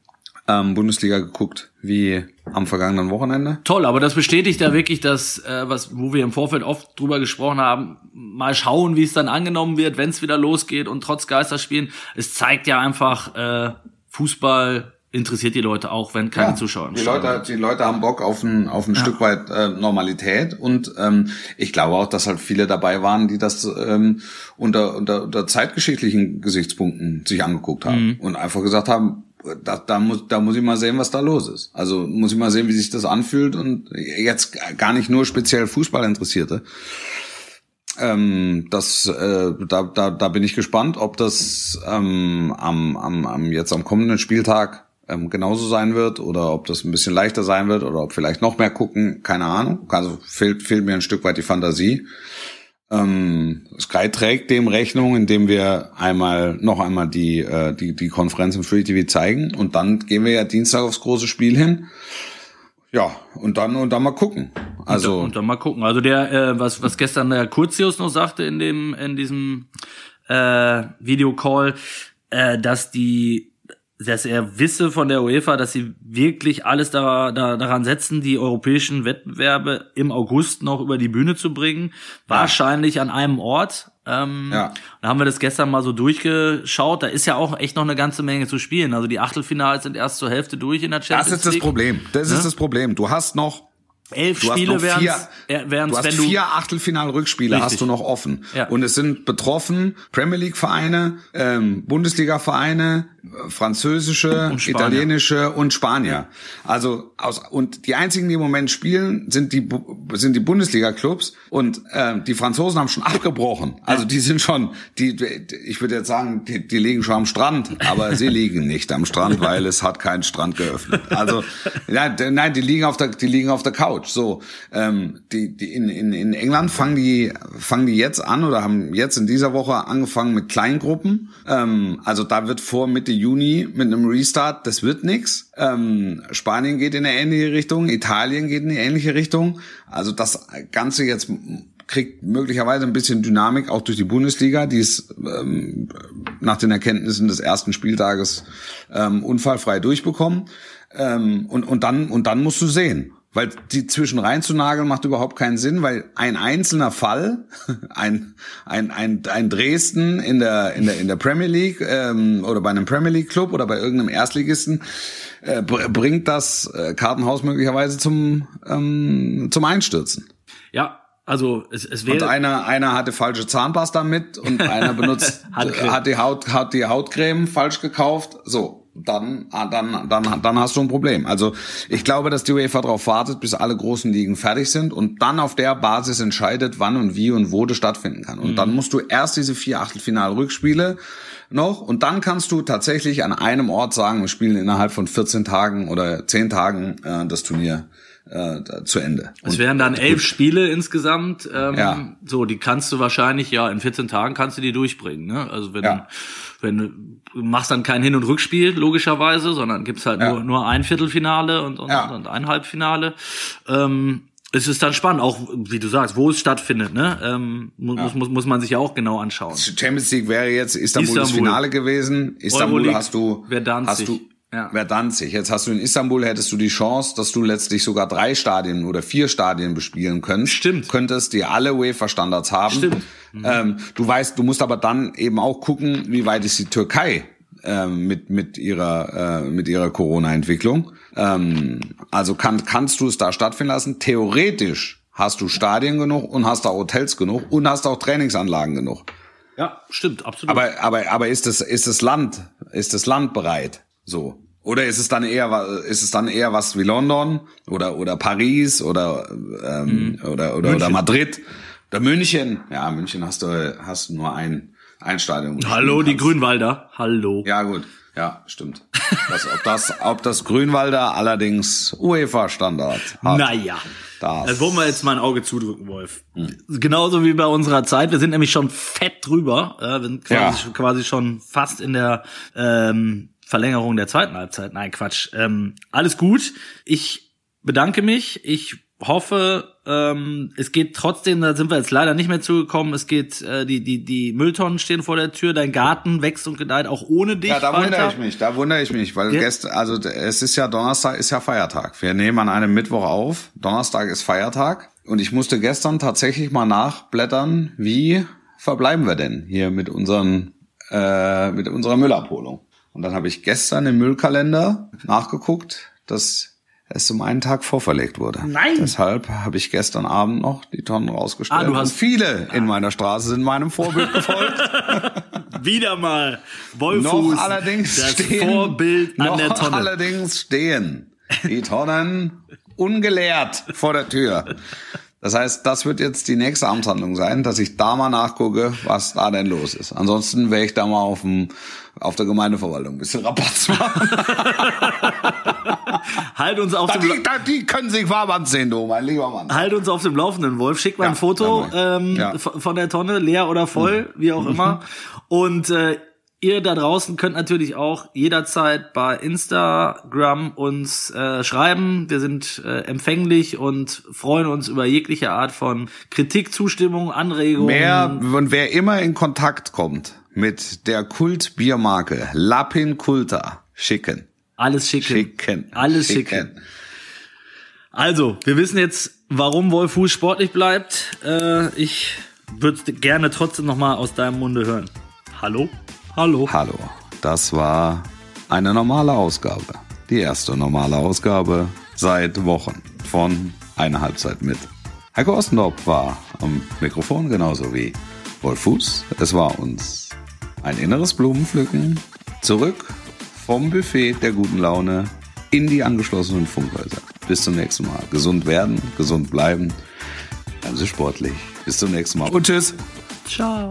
ähm, Bundesliga geguckt wie am vergangenen Wochenende. Toll, aber das bestätigt ja wirklich das, äh, was, wo wir im Vorfeld oft drüber gesprochen haben. Mal schauen, wie es dann angenommen wird, wenn es wieder losgeht und trotz Geisterspielen. Es zeigt ja einfach, äh, Fußball interessiert die Leute auch, wenn keine Zuschauer im die Stadion Leute, die Leute haben Bock auf ein, auf ein Stück weit äh, Normalität und ähm, ich glaube auch, dass halt viele dabei waren, die das ähm, unter, unter, unter zeitgeschichtlichen Gesichtspunkten sich angeguckt haben und einfach gesagt haben, da, da, muss, da muss ich mal sehen, was da los ist. Also muss ich mal sehen, wie sich das anfühlt und jetzt gar nicht nur speziell Fußballinteressierte. Ähm, das, äh, da, da, da bin ich gespannt, ob das ähm, am, am, am jetzt am kommenden Spieltag ähm, genauso sein wird oder ob das ein bisschen leichter sein wird oder ob vielleicht noch mehr gucken, keine Ahnung. Also fehlt, fehlt mir ein Stück weit die Fantasie. Ähm, Sky trägt dem Rechnung, indem wir einmal noch einmal die äh, die die Konferenz im Free TV zeigen und dann gehen wir ja Dienstag aufs große Spiel hin. Ja, und dann und dann mal gucken. Also Und dann mal gucken. Also der, äh, was, was gestern der Kurzius noch sagte in dem, in diesem äh, Videocall, äh, dass die, dass er wisse von der UEFA, dass sie wirklich alles da, da, daran setzen, die europäischen Wettbewerbe im August noch über die Bühne zu bringen. Wahrscheinlich an einem Ort. Ähm, Ja. Da haben wir das gestern mal so durchgeschaut. Da ist ja auch echt noch eine ganze Menge zu spielen. Also die Achtelfinals sind erst zur Hälfte durch in der Champions das ist das League. Problem. Das Ne? ist das Problem. Du hast noch Elf Du Spiele wären es, du hast vier Achtelfinal-Rückspiele hast du noch offen. Ja. Und es sind betroffen Premier League-Vereine, ähm, Bundesliga-Vereine, äh, französische, Und italienische und Spanier. Also aus und die einzigen, die im Moment spielen, sind die sind die Bundesliga-Clubs und ähm, die Franzosen haben schon abgebrochen. Also die sind schon, die ich würde jetzt sagen, die, die liegen schon am Strand, aber sie liegen nicht am Strand, weil es hat keinen Strand geöffnet. Also nein, nein, die liegen auf der die liegen auf der Couch. So, ähm, die die in, in in England fangen die fangen die jetzt an oder haben jetzt in dieser Woche angefangen mit Kleingruppen. Ähm, also da wird vor Mitte Juni mit einem Restart, das wird nix. Ähm, Spanien geht in eine ähnliche Richtung, Italien geht in eine ähnliche Richtung. Also das Ganze jetzt kriegt möglicherweise ein bisschen Dynamik auch durch die Bundesliga, die es ähm, nach den Erkenntnissen des ersten Spieltages ähm, unfallfrei durchbekommen. Ähm, und, und, dann, und dann musst du sehen. Weil die zwischen reinzunageln macht überhaupt keinen Sinn, weil ein einzelner Fall, ein, ein, ein, ein Dresden in der, in der, in der Premier League ähm, oder bei einem Premier League Club oder bei irgendeinem Erstligisten äh, br- bringt das äh, Kartenhaus möglicherweise zum, ähm, zum Einstürzen. Ja, also es, es Und wäre einer, einer hatte falsche Zahnpasta mit und einer benutzt, hat die Haut, hat die Hautcreme falsch gekauft. So. Dann, ah, dann, dann, dann hast du ein Problem. Also, ich glaube, dass die UEFA darauf wartet, bis alle großen Ligen fertig sind und dann auf der Basis entscheidet, wann und wie und wo das stattfinden kann. Und dann musst du erst diese vier Achtelfinal-Rückspiele noch und dann kannst du tatsächlich an einem Ort sagen, wir spielen innerhalb von 14 Tagen oder 10 Tagen äh, das Turnier äh, zu Ende. es wären dann elf Spiele insgesamt. Ähm, Ja. So, die kannst du wahrscheinlich, ja, in 14 Tagen kannst du die durchbringen. Ne? Also wenn, Ja. Wenn du machst dann kein Hin- und Rückspiel, logischerweise, sondern gibt's halt Ja. nur, nur ein Viertelfinale und, und, Ja. und ein Halbfinale. Ähm, es ist dann spannend, auch wie du sagst, wo es stattfindet, ne? Ähm, mu- muss, muss, muss man sich ja auch genau anschauen. Champions League wäre jetzt Istanbul, das Istanbul. Finale gewesen. Istanbul Euroleague hast du, hast du, Ja. wer Danzig. Jetzt hast du in Istanbul hättest du die Chance, dass du letztlich sogar drei Stadien oder vier Stadien bespielen könntest. Stimmt. Könntest, die alle UEFA-Standards haben. Stimmt. Ähm, du weißt, du musst aber dann eben auch gucken, wie weit ist die Türkei ähm, mit mit ihrer äh, mit ihrer Corona-Entwicklung. Ähm, also kann, kannst du es da stattfinden lassen? Theoretisch hast du Stadien genug und hast da Hotels genug und hast auch Trainingsanlagen genug. Ja, stimmt, absolut. Aber, aber, aber ist das, ist das Land, ist das Land bereit? So. Oder ist es dann eher ist es dann eher was wie London oder oder Paris oder ähm, oder oder, oder München. Madrid oder München? Ja, München hast du hast du nur ein ein Stadion. Hallo, die. Grünwalder. Hallo. Ja gut, ja stimmt. Das, ob das ob das Grünwalder allerdings UEFA Standard hat. Naja. Das- Das wollen wir jetzt mal ein Auge zudrücken, Wolf. Genauso wie bei unserer Zeit. Wir sind nämlich schon fett drüber. Äh, wir sind quasi, Ja. quasi schon fast in der ähm, Verlängerung der zweiten Halbzeit. Nein, Quatsch. Ähm, alles gut. Ich bedanke mich. Ich hoffe, ähm, es geht trotzdem, da sind wir jetzt leider nicht mehr zugekommen, es geht, äh, die, die, die Mülltonnen stehen vor der Tür, dein Garten wächst und gedeiht auch ohne dich. Ja, da weiter. wundere ich mich, da wundere ich mich, weil Ja. gestern, also es ist ja Donnerstag, ist ja Feiertag. Wir nehmen an einem Mittwoch auf. Donnerstag ist Feiertag. Und ich musste gestern tatsächlich mal nachblättern, wie verbleiben wir denn hier mit unseren, äh, mit unserer Müllabholung. Und dann habe ich gestern im Müllkalender nachgeguckt, dass es um einen Tag vorverlegt wurde. Nein. Deshalb habe ich gestern Abend noch die Tonnen rausgestellt. Ah, du hast- viele in meiner Straße sind meinem Vorbild gefolgt. Wieder mal Wolfuß, noch allerdings das stehen, Vorbild an noch der Tonne. allerdings stehen die Tonnen ungeleert vor der Tür. Das heißt, das wird jetzt die nächste Amtshandlung sein, dass ich da mal nachgucke, was da denn los ist. Ansonsten wäre ich da mal auf dem auf der Gemeindeverwaltung ein bisschen Rabatz machen. Halt uns auf dem die, da, die können sich warm sehen, du, mein lieber Mann. Halt uns auf dem Laufenden, Wolf. Schick mal ein Ja, Foto ja, ähm, ja. Mhm. von der Tonne, leer oder voll, wie auch immer. Und äh, ihr da draußen könnt natürlich auch jederzeit bei Instagram uns äh, schreiben. Wir sind äh, empfänglich und freuen uns über jegliche Art von Kritik, Zustimmung, Anregungen. Wer, und wer immer in Kontakt kommt mit der Kultbiermarke Lapin Kulta, schicken. Alles schicken. Schicken. Alles schicken. Also, wir wissen jetzt, warum Wolfuß sportlich bleibt. Äh, ich würde gerne trotzdem noch mal aus deinem Munde hören. Hallo? Hallo? Hallo, das war eine normale Ausgabe. Die erste normale Ausgabe seit Wochen von Eine Halbzeit mit. Heiko Ostendorp war am Mikrofon genauso wie Wolf Fuß. Es war uns ein inneres Blumenpflücken. Zurück vom Buffet der guten Laune in die angeschlossenen Funkhäuser. Bis zum nächsten Mal. Gesund werden, gesund bleiben. Bleiben Sie sportlich. Bis zum nächsten Mal und tschüss. Ciao.